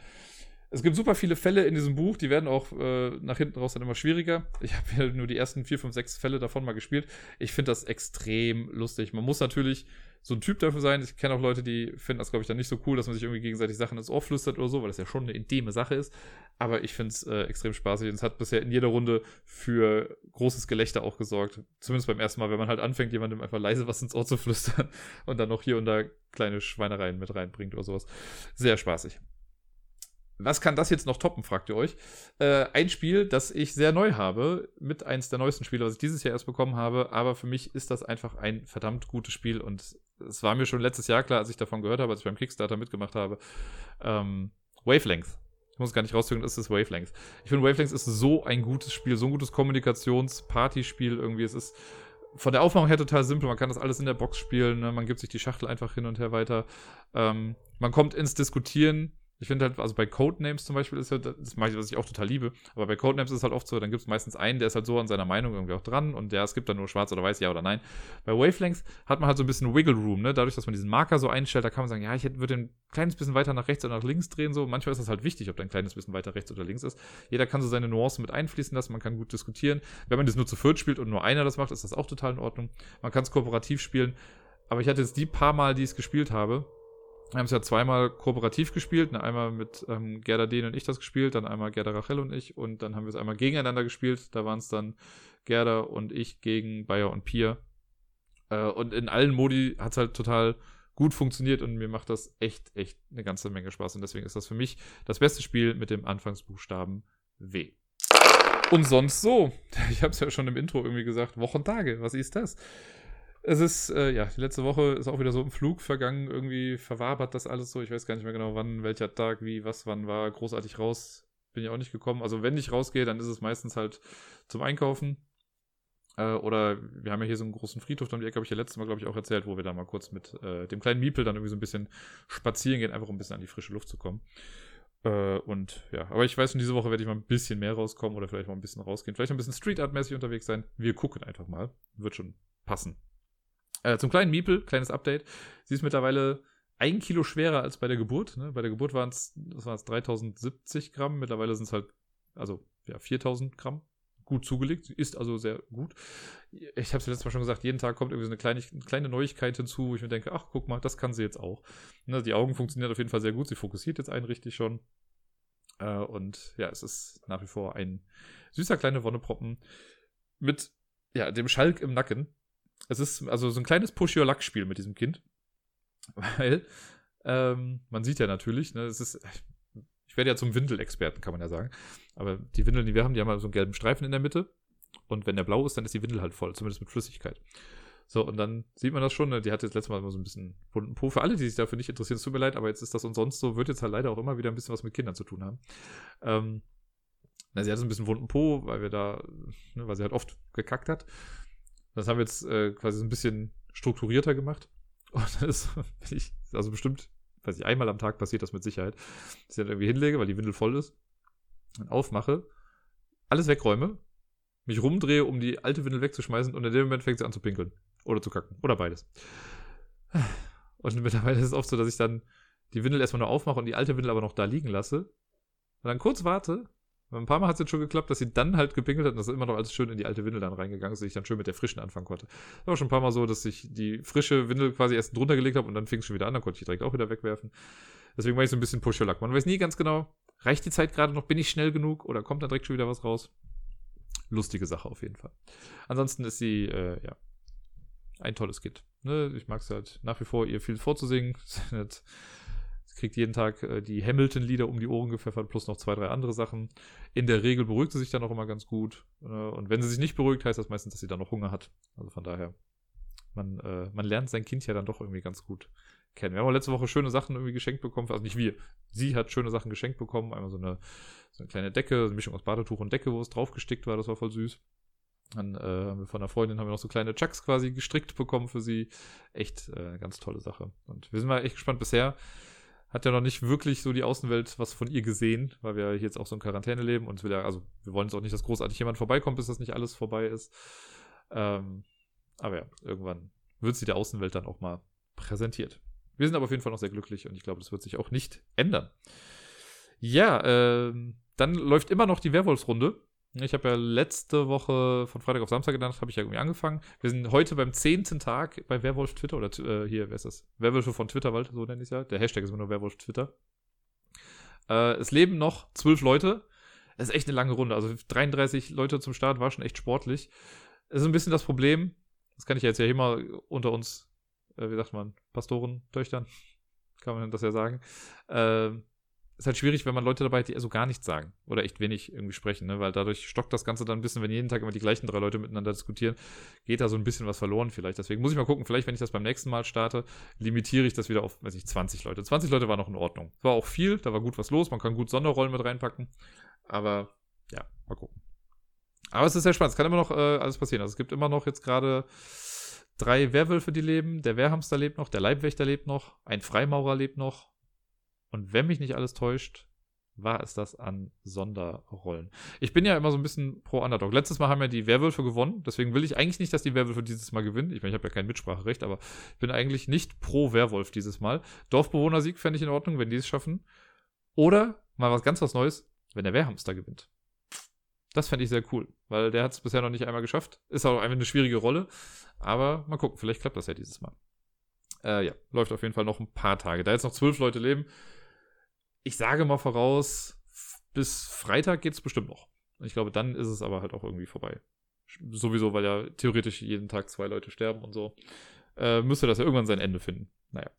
Es gibt super viele Fälle in diesem Buch, die werden auch äh, nach hinten raus dann immer schwieriger. Ich habe ja nur die ersten vier, fünf, sechs Fälle davon mal gespielt. Ich finde das extrem lustig. Man muss natürlich so ein Typ dafür sein. Ich kenne auch Leute, die finden das, glaube ich, dann nicht so cool, dass man sich irgendwie gegenseitig Sachen ins Ohr flüstert oder so, weil das ja schon eine intime Sache ist. Aber ich finde es äh, extrem spaßig und es hat bisher in jeder Runde für großes Gelächter auch gesorgt. Zumindest beim ersten Mal, wenn man halt anfängt, jemandem einfach leise was ins Ohr zu flüstern und dann noch hier und da kleine Schweinereien mit reinbringt oder sowas. Sehr spaßig. Was kann das jetzt noch toppen, fragt ihr euch. Äh, ein Spiel, das ich sehr neu habe, mit eins der neuesten Spiele, was ich dieses Jahr erst bekommen habe, aber für mich ist das einfach ein verdammt gutes Spiel und es war mir schon letztes Jahr klar, als ich davon gehört habe, als ich beim Kickstarter mitgemacht habe. Ähm, Wavelength. Ich muss gar nicht rauszögern, es ist Wavelength. Ich finde, Wavelength ist so ein gutes Spiel, so ein gutes Kommunikations-Partyspiel irgendwie. Es ist von der Aufmachung her total simpel. Man kann das alles in der Box spielen. Ne? Man gibt sich die Schachtel einfach hin und her weiter. Ähm, man kommt ins Diskutieren ich finde halt, also bei Codenames zum Beispiel ist ja, das mache ich, was ich auch total liebe, aber bei Codenames ist es halt oft so, dann gibt es meistens einen, der ist halt so an seiner Meinung irgendwie auch dran und der, es gibt dann nur schwarz oder weiß, ja oder nein. Bei Wavelengths hat man halt so ein bisschen Wiggle Room, ne? Dadurch, dass man diesen Marker so einstellt, da kann man sagen, ja, ich würde ein kleines bisschen weiter nach rechts oder nach links drehen, so. Manchmal ist das halt wichtig, ob da ein kleines bisschen weiter rechts oder links ist. Jeder kann so seine Nuancen mit einfließen lassen, man kann gut diskutieren. Wenn man das nur zu viert spielt und nur einer das macht, ist das auch total in Ordnung. Man kann es kooperativ spielen. Aber ich hatte jetzt die paar Mal, die ich es gespielt habe, wir haben es ja zweimal kooperativ gespielt. Ne? Einmal mit ähm, Gerda Dehn und ich das gespielt, dann einmal Gerda Rachel und ich. Und dann haben wir es einmal gegeneinander gespielt. Da waren es dann Gerda und ich gegen Bayer und Pier. Äh, und in allen Modi hat es halt total gut funktioniert und mir macht das echt, echt eine ganze Menge Spaß. Und deswegen ist das für mich das beste Spiel mit dem Anfangsbuchstaben W. Und sonst so. Ich habe es ja schon im Intro irgendwie gesagt. Wochentage, was ist das? Es ist, äh, ja, die letzte Woche ist auch wieder so im Flug vergangen. Irgendwie verwabert das alles so. Ich weiß gar nicht mehr genau, wann, welcher Tag, wie, was, wann war. Großartig raus bin ich auch nicht gekommen. Also, wenn ich rausgehe, dann ist es meistens halt zum Einkaufen. Äh, oder wir haben ja hier so einen großen Friedhof Ecke, habe ich ja letztes Mal, glaube ich, auch erzählt, wo wir da mal kurz mit äh, dem kleinen Miepel dann irgendwie so ein bisschen spazieren gehen, einfach um ein bisschen an die frische Luft zu kommen. Äh, und ja, aber ich weiß, schon, diese Woche werde ich mal ein bisschen mehr rauskommen oder vielleicht mal ein bisschen rausgehen. Vielleicht ein bisschen Street Art-mäßig unterwegs sein. Wir gucken einfach mal. Wird schon passen. Äh, zum kleinen Miepel, kleines Update. Sie ist mittlerweile ein Kilo schwerer als bei der Geburt. Ne? Bei der Geburt waren es, das waren es 3070 Gramm. Mittlerweile sind es halt, also ja, 4000 Gramm gut zugelegt. Sie ist also sehr gut. Ich habe es letztes Mal schon gesagt, jeden Tag kommt irgendwie so eine kleine, kleine Neuigkeit hinzu, wo ich mir denke, ach, guck mal, das kann sie jetzt auch. Ne, die Augen funktionieren auf jeden Fall sehr gut. Sie fokussiert jetzt einen richtig schon. Äh, und ja, es ist nach wie vor ein süßer kleiner Wonneproppen mit ja, dem Schalk im Nacken. Es ist also so ein kleines Push-Your-Luck-Spiel mit diesem Kind. Weil ähm, man sieht ja natürlich, ne, es ist, ich werde ja zum Windelexperten, kann man ja sagen. Aber die Windeln, die wir haben, die haben halt so einen gelben Streifen in der Mitte. Und wenn der blau ist, dann ist die Windel halt voll, zumindest mit Flüssigkeit. So, und dann sieht man das schon, ne? die hat jetzt letztes Mal immer so ein bisschen bunten Po. Für alle, die sich dafür nicht interessieren, es tut mir leid, aber jetzt ist das und sonst so, wird jetzt halt leider auch immer wieder ein bisschen was mit Kindern zu tun haben. Ähm, na, sie hat so ein bisschen wunden Po, weil wir da, ne, weil sie halt oft gekackt hat. Das haben wir jetzt äh, quasi so ein bisschen strukturierter gemacht. Und das ist, also bestimmt weiß ich, einmal am Tag passiert das mit Sicherheit, dass ich dann irgendwie hinlege, weil die Windel voll ist, dann aufmache, alles wegräume, mich rumdrehe, um die alte Windel wegzuschmeißen und in dem Moment fängt sie an zu pinkeln. Oder zu kacken. Oder beides. Und mittlerweile ist es oft so, dass ich dann die Windel erstmal nur aufmache und die alte Windel aber noch da liegen lasse. Und dann kurz warte ein paar Mal hat es jetzt schon geklappt, dass sie dann halt gepinkelt hat und das immer noch alles schön in die alte Windel dann reingegangen ist, dass ich dann schön mit der frischen anfangen konnte. Das war schon ein paar Mal so, dass ich die frische Windel quasi erst drunter gelegt habe und dann fing es schon wieder an, dann konnte ich direkt auch wieder wegwerfen. Deswegen war ich so ein bisschen Push-Lack. Man weiß nie ganz genau, reicht die Zeit gerade noch, bin ich schnell genug oder kommt dann direkt schon wieder was raus? Lustige Sache auf jeden Fall. Ansonsten ist sie, äh, ja, ein tolles Kind. Ne? Ich mag es halt nach wie vor, ihr viel vorzusingen. Kriegt jeden Tag äh, die Hamilton-Lieder um die Ohren gepfeffert, plus noch zwei, drei andere Sachen. In der Regel beruhigt sie sich dann auch immer ganz gut. Äh, und wenn sie sich nicht beruhigt, heißt das meistens, dass sie dann noch Hunger hat. Also von daher, man, äh, man lernt sein Kind ja dann doch irgendwie ganz gut kennen. Wir haben auch letzte Woche schöne Sachen irgendwie geschenkt bekommen. Also nicht wir. Sie hat schöne Sachen geschenkt bekommen. Einmal so eine, so eine kleine Decke, eine Mischung aus Badetuch und Decke, wo es draufgestickt war. Das war voll süß. Dann äh, haben wir von einer Freundin haben wir noch so kleine Chucks quasi gestrickt bekommen für sie. Echt äh, ganz tolle Sache. Und wir sind mal echt gespannt. Bisher hat ja noch nicht wirklich so die Außenwelt was von ihr gesehen, weil wir jetzt auch so in Quarantäne leben und will ja, also wir wollen jetzt auch nicht, dass großartig jemand vorbeikommt, bis das nicht alles vorbei ist. Ähm, aber ja, irgendwann wird sie der Außenwelt dann auch mal präsentiert. Wir sind aber auf jeden Fall noch sehr glücklich und ich glaube, das wird sich auch nicht ändern. Ja, ähm, dann läuft immer noch die Werwolfsrunde. Ich habe ja letzte Woche von Freitag auf Samstag gedacht, habe ich ja irgendwie angefangen. Wir sind heute beim zehnten Tag bei Werwolf Twitter oder äh, hier, wer ist das? Werwölfe von Twitterwald, so nenne ich es ja. Der Hashtag ist immer nur Werwolf Twitter. Äh, es leben noch zwölf Leute. Es ist echt eine lange Runde. Also 33 Leute zum Start war schon echt sportlich. Es ist ein bisschen das Problem, das kann ich jetzt ja mal unter uns, äh, wie sagt man, Pastoren, Töchtern, kann man das ja sagen. Äh, ist halt schwierig, wenn man Leute dabei hat, die so gar nichts sagen oder echt wenig irgendwie sprechen, ne? weil dadurch stockt das Ganze dann ein bisschen, wenn jeden Tag immer die gleichen drei Leute miteinander diskutieren, geht da so ein bisschen was verloren vielleicht. Deswegen muss ich mal gucken, vielleicht, wenn ich das beim nächsten Mal starte, limitiere ich das wieder auf, weiß ich, 20 Leute. 20 Leute war noch in Ordnung. War auch viel, da war gut was los, man kann gut Sonderrollen mit reinpacken, aber ja, mal gucken. Aber es ist sehr spannend, es kann immer noch äh, alles passieren. Also es gibt immer noch jetzt gerade drei Werwölfe, die leben, der Wehrhamster lebt noch, der Leibwächter lebt noch, ein Freimaurer lebt noch, und wenn mich nicht alles täuscht, war es das an Sonderrollen. Ich bin ja immer so ein bisschen pro Underdog. Letztes Mal haben ja die Werwölfe gewonnen, deswegen will ich eigentlich nicht, dass die Werwölfe dieses Mal gewinnen. Ich meine, ich habe ja kein Mitspracherecht, aber ich bin eigentlich nicht pro Werwolf dieses Mal. Dorfbewohner-Sieg fände ich in Ordnung, wenn die es schaffen. Oder mal was ganz was Neues, wenn der Wehrhamster gewinnt. Das fände ich sehr cool, weil der hat es bisher noch nicht einmal geschafft. Ist auch einfach eine schwierige Rolle, aber mal gucken, vielleicht klappt das ja dieses Mal. Äh, ja, läuft auf jeden Fall noch ein paar Tage. Da jetzt noch zwölf Leute leben, ich sage mal voraus, bis Freitag geht es bestimmt noch. Ich glaube, dann ist es aber halt auch irgendwie vorbei. Sowieso, weil ja theoretisch jeden Tag zwei Leute sterben und so. äh, müsste das ja irgendwann sein Ende finden. Naja.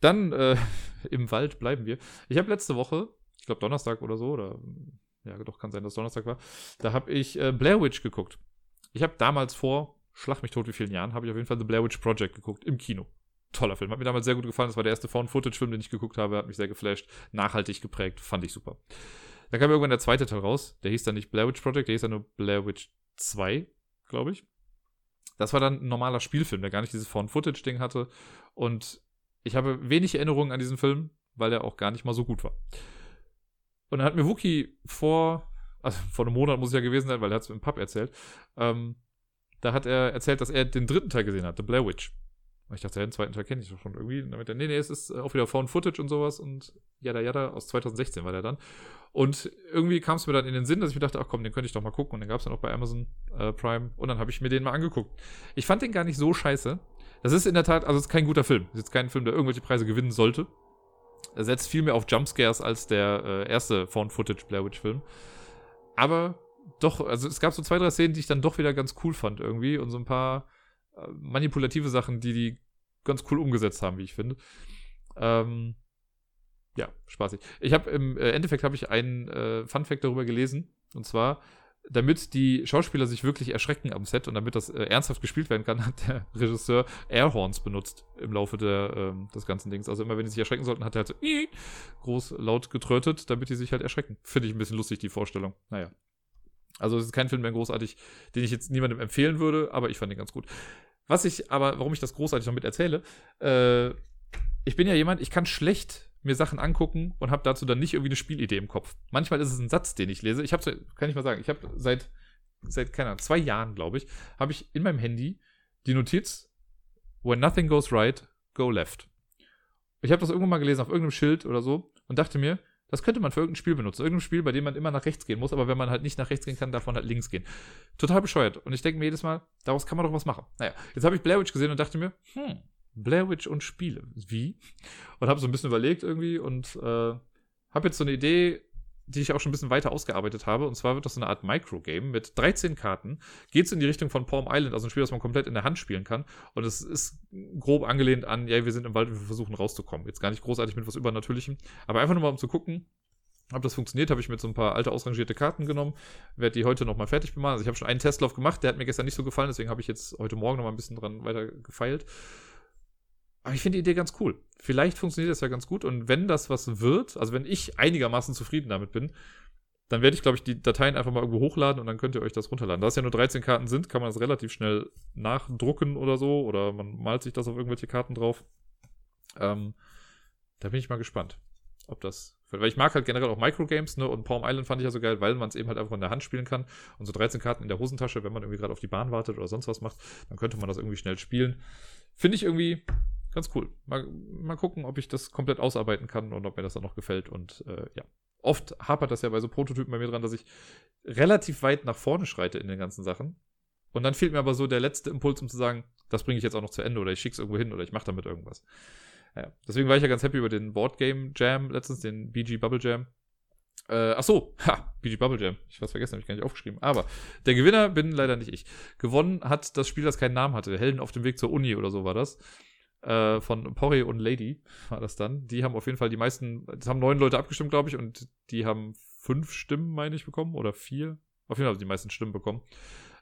Dann äh, im Wald bleiben wir. Ich habe letzte Woche, ich glaube Donnerstag oder so, oder ja, doch kann sein, dass Donnerstag war, da habe ich äh, Blair Witch geguckt. Ich habe damals vor, schlag mich tot wie vielen Jahren, habe ich auf jeden Fall The Blair Witch Project geguckt im Kino. Toller Film, hat mir damals sehr gut gefallen. Das war der erste Found-Footage-Film, den ich geguckt habe, hat mich sehr geflasht, nachhaltig geprägt, fand ich super. Da kam irgendwann der zweite Teil raus, der hieß dann nicht Blair Witch Project, der hieß dann nur Blair Witch 2, glaube ich. Das war dann ein normaler Spielfilm, der gar nicht dieses Found-Footage-Ding hatte. Und ich habe wenig Erinnerungen an diesen Film, weil er auch gar nicht mal so gut war. Und dann hat mir Wookie vor, also vor einem Monat muss es ja gewesen sein, weil er hat es im Pub erzählt, ähm, da hat er erzählt, dass er den dritten Teil gesehen hat, The Blair Witch. Und ich dachte, ja, den zweiten Teil kenne ich doch schon irgendwie. Damit nee, nee, es ist auch wieder Found Footage und sowas und jada jada, aus 2016 war der dann. Und irgendwie kam es mir dann in den Sinn, dass ich mir dachte, ach komm, den könnte ich doch mal gucken. Und den gab es dann auch bei Amazon äh, Prime. Und dann habe ich mir den mal angeguckt. Ich fand den gar nicht so scheiße. Das ist in der Tat, also es ist kein guter Film. Es ist kein Film, der irgendwelche Preise gewinnen sollte. Er setzt viel mehr auf Jumpscares als der äh, erste Found-Footage Blair Witch-Film. Aber doch, also es gab so zwei, drei Szenen, die ich dann doch wieder ganz cool fand irgendwie. Und so ein paar äh, manipulative Sachen, die die ganz cool umgesetzt haben, wie ich finde. Ähm, ja, spaßig. Ich habe im äh, Endeffekt habe ich einen äh, Fun Fact darüber gelesen. Und zwar, damit die Schauspieler sich wirklich erschrecken am Set und damit das äh, ernsthaft gespielt werden kann, hat der Regisseur Airhorns benutzt im Laufe der, ähm, des ganzen Dings. Also immer wenn die sich erschrecken sollten, hat er halt so groß laut getrötet, damit die sich halt erschrecken. Finde ich ein bisschen lustig, die Vorstellung. Naja. Also es ist kein Film mehr großartig, den ich jetzt niemandem empfehlen würde, aber ich fand ihn ganz gut. Was ich aber, warum ich das großartig noch mit erzähle, äh, ich bin ja jemand, ich kann schlecht mir Sachen angucken und habe dazu dann nicht irgendwie eine Spielidee im Kopf. Manchmal ist es ein Satz, den ich lese. Ich habe, kann ich mal sagen, ich habe seit, seit, keine Ahnung, zwei Jahren, glaube ich, habe ich in meinem Handy die Notiz, when nothing goes right, go left. Ich habe das irgendwann mal gelesen auf irgendeinem Schild oder so und dachte mir, das könnte man für irgendein Spiel benutzen. Irgendein Spiel, bei dem man immer nach rechts gehen muss, aber wenn man halt nicht nach rechts gehen kann, darf man halt links gehen. Total bescheuert. Und ich denke mir jedes Mal, daraus kann man doch was machen. Naja, jetzt habe ich Blair Witch gesehen und dachte mir, hm, Blair Witch und Spiele. Wie? Und habe so ein bisschen überlegt irgendwie und äh, habe jetzt so eine Idee, die ich auch schon ein bisschen weiter ausgearbeitet habe. Und zwar wird das so eine Art Microgame mit 13 Karten. Geht es in die Richtung von Palm Island, also ein Spiel, das man komplett in der Hand spielen kann. Und es ist grob angelehnt an, ja, wir sind im Wald und wir versuchen rauszukommen. Jetzt gar nicht großartig mit was Übernatürlichem, aber einfach nur mal um zu gucken, ob das funktioniert, habe ich mir so ein paar alte ausrangierte Karten genommen, werde die heute nochmal fertig bemalen. Also ich habe schon einen Testlauf gemacht, der hat mir gestern nicht so gefallen, deswegen habe ich jetzt heute Morgen nochmal ein bisschen dran weiter gefeilt. Aber ich finde die Idee ganz cool. Vielleicht funktioniert das ja ganz gut. Und wenn das was wird, also wenn ich einigermaßen zufrieden damit bin, dann werde ich, glaube ich, die Dateien einfach mal irgendwo hochladen und dann könnt ihr euch das runterladen. Da es ja nur 13 Karten sind, kann man das relativ schnell nachdrucken oder so. Oder man malt sich das auf irgendwelche Karten drauf. Ähm, da bin ich mal gespannt, ob das. Weil ich mag halt generell auch Microgames, ne? Und Palm Island fand ich ja so geil, weil man es eben halt einfach in der Hand spielen kann. Und so 13 Karten in der Hosentasche, wenn man irgendwie gerade auf die Bahn wartet oder sonst was macht, dann könnte man das irgendwie schnell spielen. Finde ich irgendwie ganz cool. Mal, mal gucken, ob ich das komplett ausarbeiten kann und ob mir das dann noch gefällt. Und äh, ja, oft hapert das ja bei so Prototypen bei mir dran, dass ich relativ weit nach vorne schreite in den ganzen Sachen. Und dann fehlt mir aber so der letzte Impuls, um zu sagen, das bringe ich jetzt auch noch zu Ende oder ich schicke es irgendwo hin oder ich mache damit irgendwas. Ja, deswegen war ich ja ganz happy über den Boardgame Jam letztens, den BG Bubble Jam. Äh, ach so, ha, BG Bubble Jam. Ich was vergessen, habe ich gar nicht aufgeschrieben. Aber der Gewinner bin leider nicht ich. Gewonnen hat das Spiel, das keinen Namen hatte. Helden auf dem Weg zur Uni oder so war das äh, von Porre und Lady war das dann. Die haben auf jeden Fall die meisten, das haben neun Leute abgestimmt, glaube ich, und die haben fünf Stimmen, meine ich, bekommen oder vier. Auf jeden Fall die meisten Stimmen bekommen.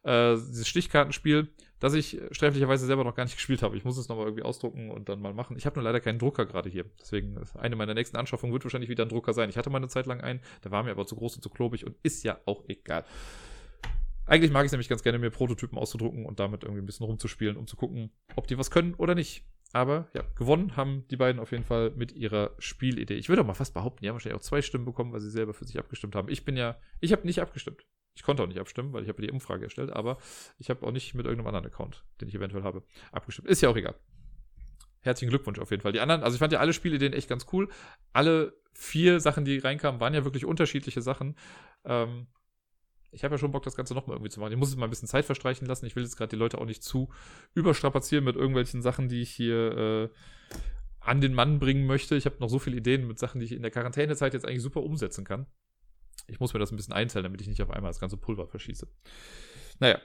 Äh, dieses Stichkartenspiel, das ich sträflicherweise selber noch gar nicht gespielt habe. Ich muss es nochmal irgendwie ausdrucken und dann mal machen. Ich habe nur leider keinen Drucker gerade hier. Deswegen, eine meiner nächsten Anschaffungen wird wahrscheinlich wieder ein Drucker sein. Ich hatte mal eine Zeit lang einen, der war mir aber zu groß und zu klobig und ist ja auch egal. Eigentlich mag ich es nämlich ganz gerne, mir Prototypen auszudrucken und damit irgendwie ein bisschen rumzuspielen, um zu gucken, ob die was können oder nicht. Aber ja, gewonnen haben die beiden auf jeden Fall mit ihrer Spielidee. Ich würde auch mal fast behaupten, die haben wahrscheinlich auch zwei Stimmen bekommen, weil sie selber für sich abgestimmt haben. Ich bin ja, ich habe nicht abgestimmt. Ich konnte auch nicht abstimmen, weil ich habe die Umfrage erstellt, aber ich habe auch nicht mit irgendeinem anderen Account, den ich eventuell habe, abgestimmt. Ist ja auch egal. Herzlichen Glückwunsch auf jeden Fall. Die anderen, also ich fand ja alle Spielideen echt ganz cool. Alle vier Sachen, die reinkamen, waren ja wirklich unterschiedliche Sachen. Ähm, ich habe ja schon Bock, das Ganze nochmal irgendwie zu machen. Ich muss es mal ein bisschen Zeit verstreichen lassen. Ich will jetzt gerade die Leute auch nicht zu überstrapazieren mit irgendwelchen Sachen, die ich hier äh, an den Mann bringen möchte. Ich habe noch so viele Ideen mit Sachen, die ich in der Quarantänezeit jetzt eigentlich super umsetzen kann. Ich muss mir das ein bisschen einteilen, damit ich nicht auf einmal das ganze Pulver verschieße. Naja.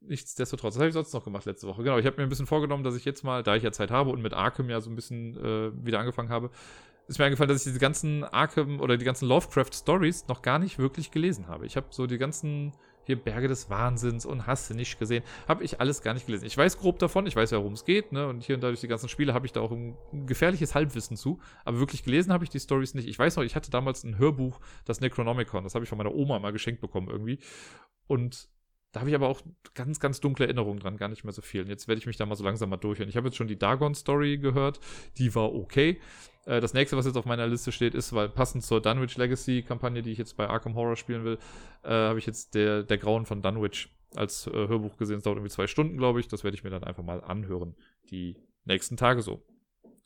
nichtsdestotrotz, was habe ich sonst noch gemacht letzte Woche? Genau, ich habe mir ein bisschen vorgenommen, dass ich jetzt mal, da ich ja Zeit habe und mit Arkham ja so ein bisschen äh, wieder angefangen habe, ist mir eingefallen, dass ich diese ganzen Arkham oder die ganzen Lovecraft-Stories noch gar nicht wirklich gelesen habe. Ich habe so die ganzen hier Berge des Wahnsinns und hast nicht gesehen, habe ich alles gar nicht gelesen. Ich weiß grob davon, ich weiß ja, worum es geht, ne? Und hier und da durch die ganzen Spiele habe ich da auch ein gefährliches Halbwissen zu. Aber wirklich gelesen habe ich die Stories nicht. Ich weiß noch, ich hatte damals ein Hörbuch, das Necronomicon, das habe ich von meiner Oma mal geschenkt bekommen irgendwie. Und da habe ich aber auch ganz, ganz dunkle Erinnerungen dran, gar nicht mehr so viel. Und jetzt werde ich mich da mal so langsam mal durchhören. Ich habe jetzt schon die Dagon-Story gehört, die war okay. Äh, das nächste, was jetzt auf meiner Liste steht, ist, weil passend zur Dunwich Legacy-Kampagne, die ich jetzt bei Arkham Horror spielen will, äh, habe ich jetzt der, der Grauen von Dunwich als äh, Hörbuch gesehen. Es dauert irgendwie zwei Stunden, glaube ich. Das werde ich mir dann einfach mal anhören. Die nächsten Tage so.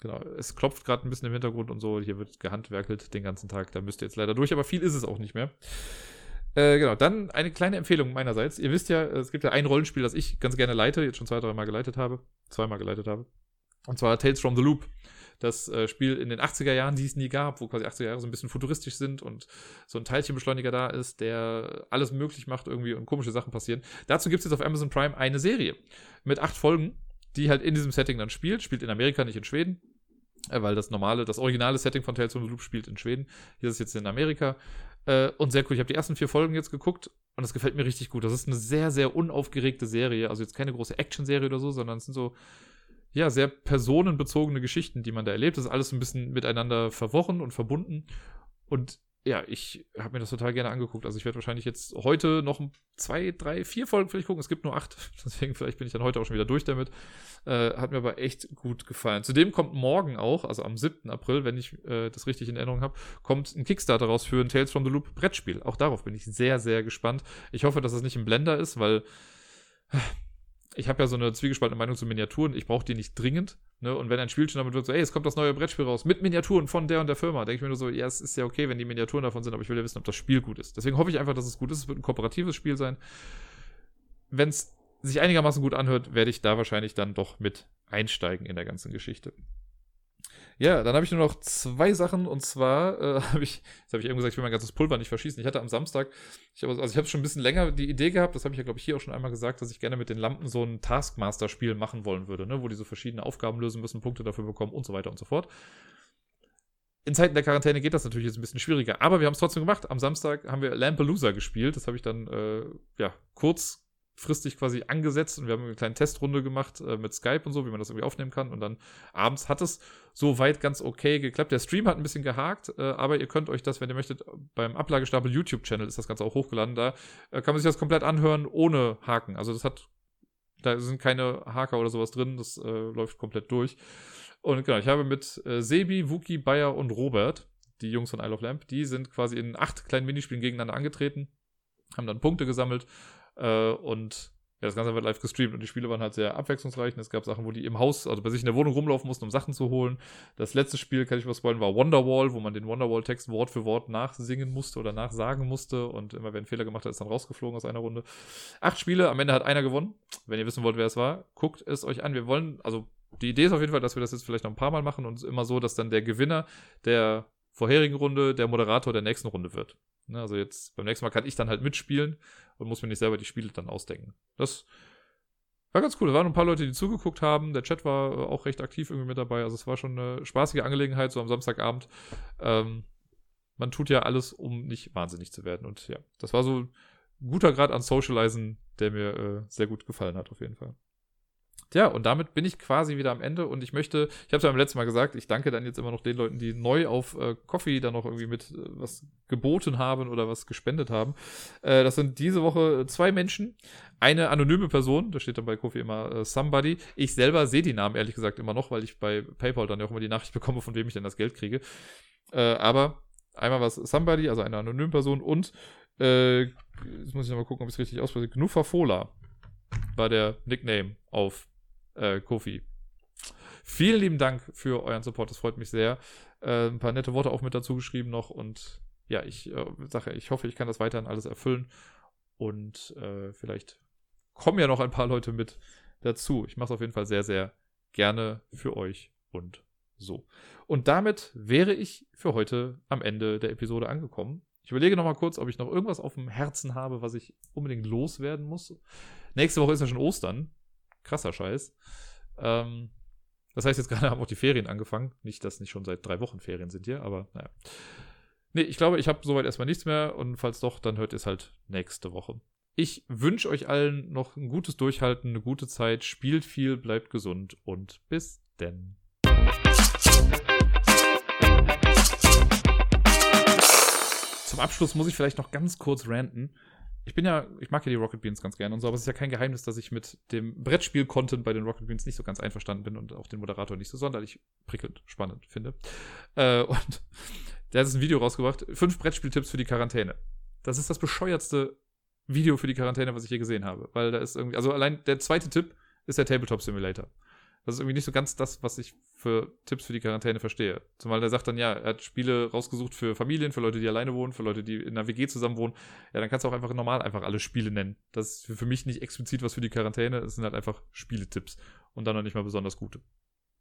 Genau, es klopft gerade ein bisschen im Hintergrund und so. Hier wird gehandwerkelt den ganzen Tag. Da müsst ihr jetzt leider durch, aber viel ist es auch nicht mehr. Äh, genau, dann eine kleine Empfehlung meinerseits. Ihr wisst ja, es gibt ja ein Rollenspiel, das ich ganz gerne leite, jetzt schon zwei, drei Mal geleitet habe. Zweimal geleitet habe. Und zwar Tales from the Loop. Das äh, Spiel in den 80er Jahren, die es nie gab, wo quasi 80er Jahre so ein bisschen futuristisch sind und so ein Teilchenbeschleuniger da ist, der alles möglich macht irgendwie und komische Sachen passieren. Dazu gibt es jetzt auf Amazon Prime eine Serie mit acht Folgen, die halt in diesem Setting dann spielt. Spielt in Amerika, nicht in Schweden. Äh, weil das normale, das originale Setting von Tales from the Loop spielt in Schweden. Hier ist es jetzt in Amerika. Äh, und sehr cool. Ich habe die ersten vier Folgen jetzt geguckt und es gefällt mir richtig gut. Das ist eine sehr, sehr unaufgeregte Serie. Also jetzt keine große Action-Serie oder so, sondern es sind so, ja, sehr personenbezogene Geschichten, die man da erlebt. Das ist alles ein bisschen miteinander verworren und verbunden. Und ja, ich habe mir das total gerne angeguckt. Also ich werde wahrscheinlich jetzt heute noch zwei, drei, vier Folgen vielleicht gucken. Es gibt nur acht, deswegen vielleicht bin ich dann heute auch schon wieder durch damit. Äh, hat mir aber echt gut gefallen. Zudem kommt morgen auch, also am 7. April, wenn ich äh, das richtig in Erinnerung habe, kommt ein Kickstarter raus für ein Tales from the Loop Brettspiel. Auch darauf bin ich sehr, sehr gespannt. Ich hoffe, dass es nicht ein Blender ist, weil ich habe ja so eine zwiegespaltene Meinung zu Miniaturen. Ich brauche die nicht dringend. Ne? Und wenn ein Spiel schon damit wird, so, ey, es kommt das neue Brettspiel raus mit Miniaturen von der und der Firma, denke ich mir nur so, ja, es ist ja okay, wenn die Miniaturen davon sind, aber ich will ja wissen, ob das Spiel gut ist. Deswegen hoffe ich einfach, dass es gut ist. Es wird ein kooperatives Spiel sein. Wenn es sich einigermaßen gut anhört, werde ich da wahrscheinlich dann doch mit einsteigen in der ganzen Geschichte. Ja, dann habe ich nur noch zwei Sachen und zwar äh, habe ich, jetzt habe ich eben gesagt, ich will mein ganzes Pulver nicht verschießen. Ich hatte am Samstag, ich hab, also ich habe schon ein bisschen länger die Idee gehabt, das habe ich ja glaube ich hier auch schon einmal gesagt, dass ich gerne mit den Lampen so ein Taskmaster-Spiel machen wollen würde, ne, wo die so verschiedene Aufgaben lösen müssen, Punkte dafür bekommen und so weiter und so fort. In Zeiten der Quarantäne geht das natürlich jetzt ein bisschen schwieriger, aber wir haben es trotzdem gemacht. Am Samstag haben wir Lampalooza gespielt. Das habe ich dann äh, ja kurz fristig quasi angesetzt und wir haben eine kleine Testrunde gemacht äh, mit Skype und so, wie man das irgendwie aufnehmen kann. Und dann abends hat es soweit ganz okay geklappt. Der Stream hat ein bisschen gehakt, äh, aber ihr könnt euch das, wenn ihr möchtet, beim Ablagestapel YouTube-Channel ist das Ganze auch hochgeladen. Da äh, kann man sich das komplett anhören ohne Haken. Also das hat, da sind keine Haker oder sowas drin, das äh, läuft komplett durch. Und genau, ich habe mit äh, Sebi, Wookie, Bayer und Robert, die Jungs von Isle of Lamp, die sind quasi in acht kleinen Minispielen gegeneinander angetreten, haben dann Punkte gesammelt äh, und ja, das Ganze wird live gestreamt und die Spiele waren halt sehr abwechslungsreich. Und es gab Sachen, wo die im Haus, also bei sich in der Wohnung rumlaufen mussten, um Sachen zu holen. Das letzte Spiel, kann ich was spoilern, war Wonderwall, wo man den Wonderwall-Text Wort für Wort nachsingen musste oder nachsagen musste. Und immer wer einen Fehler gemacht hat, ist dann rausgeflogen aus einer Runde. Acht Spiele, am Ende hat einer gewonnen. Wenn ihr wissen wollt, wer es war, guckt es euch an. Wir wollen, also die Idee ist auf jeden Fall, dass wir das jetzt vielleicht noch ein paar Mal machen und immer so, dass dann der Gewinner der vorherigen Runde der Moderator der nächsten Runde wird. Ne, also jetzt beim nächsten Mal kann ich dann halt mitspielen und muss mir nicht selber die Spiele dann ausdenken. Das war ganz cool. Da waren ein paar Leute, die zugeguckt haben. Der Chat war äh, auch recht aktiv irgendwie mit dabei. Also es war schon eine spaßige Angelegenheit, so am Samstagabend. Ähm, man tut ja alles, um nicht wahnsinnig zu werden. Und ja, das war so ein guter Grad an Socializen, der mir äh, sehr gut gefallen hat, auf jeden Fall. Tja, und damit bin ich quasi wieder am Ende und ich möchte, ich habe es ja beim letzten Mal gesagt, ich danke dann jetzt immer noch den Leuten, die neu auf äh, Coffee dann noch irgendwie mit äh, was geboten haben oder was gespendet haben. Äh, das sind diese Woche zwei Menschen. Eine anonyme Person, da steht dann bei Kofi immer äh, Somebody. Ich selber sehe die Namen ehrlich gesagt immer noch, weil ich bei PayPal dann ja auch immer die Nachricht bekomme, von wem ich denn das Geld kriege. Äh, aber einmal was Somebody, also eine anonyme Person und äh, jetzt muss ich nochmal gucken, ob ich es richtig ausspreche. Gnufafola war der Nickname auf äh, Kofi. Vielen lieben Dank für euren Support, das freut mich sehr. Äh, ein paar nette Worte auch mit dazu geschrieben noch und ja, ich äh, sage, ich hoffe, ich kann das weiterhin alles erfüllen und äh, vielleicht kommen ja noch ein paar Leute mit dazu. Ich mache es auf jeden Fall sehr, sehr gerne für euch und so. Und damit wäre ich für heute am Ende der Episode angekommen. Ich überlege noch mal kurz, ob ich noch irgendwas auf dem Herzen habe, was ich unbedingt loswerden muss. Nächste Woche ist ja schon Ostern. Krasser Scheiß. Ähm, das heißt, jetzt gerade haben auch die Ferien angefangen. Nicht, dass nicht schon seit drei Wochen Ferien sind hier, aber naja. Nee, ich glaube, ich habe soweit erstmal nichts mehr und falls doch, dann hört ihr es halt nächste Woche. Ich wünsche euch allen noch ein gutes Durchhalten, eine gute Zeit, spielt viel, bleibt gesund und bis denn. Zum Abschluss muss ich vielleicht noch ganz kurz ranten. Ich bin ja, ich mag ja die Rocket Beans ganz gerne und so, aber es ist ja kein Geheimnis, dass ich mit dem Brettspiel-Content bei den Rocket Beans nicht so ganz einverstanden bin und auch den Moderator nicht so sonderlich prickelnd spannend finde. Äh, und der hat jetzt ein Video rausgebracht, fünf Brettspieltipps für die Quarantäne. Das ist das bescheuertste Video für die Quarantäne, was ich je gesehen habe. Weil da ist irgendwie, also allein der zweite Tipp ist der Tabletop Simulator. Das ist irgendwie nicht so ganz das, was ich für Tipps für die Quarantäne verstehe. Zumal der sagt dann, ja, er hat Spiele rausgesucht für Familien, für Leute, die alleine wohnen, für Leute, die in einer WG zusammen wohnen. Ja, dann kannst du auch einfach normal einfach alle Spiele nennen. Das ist für mich nicht explizit was für die Quarantäne, es sind halt einfach Spieletipps. Und dann noch nicht mal besonders gute.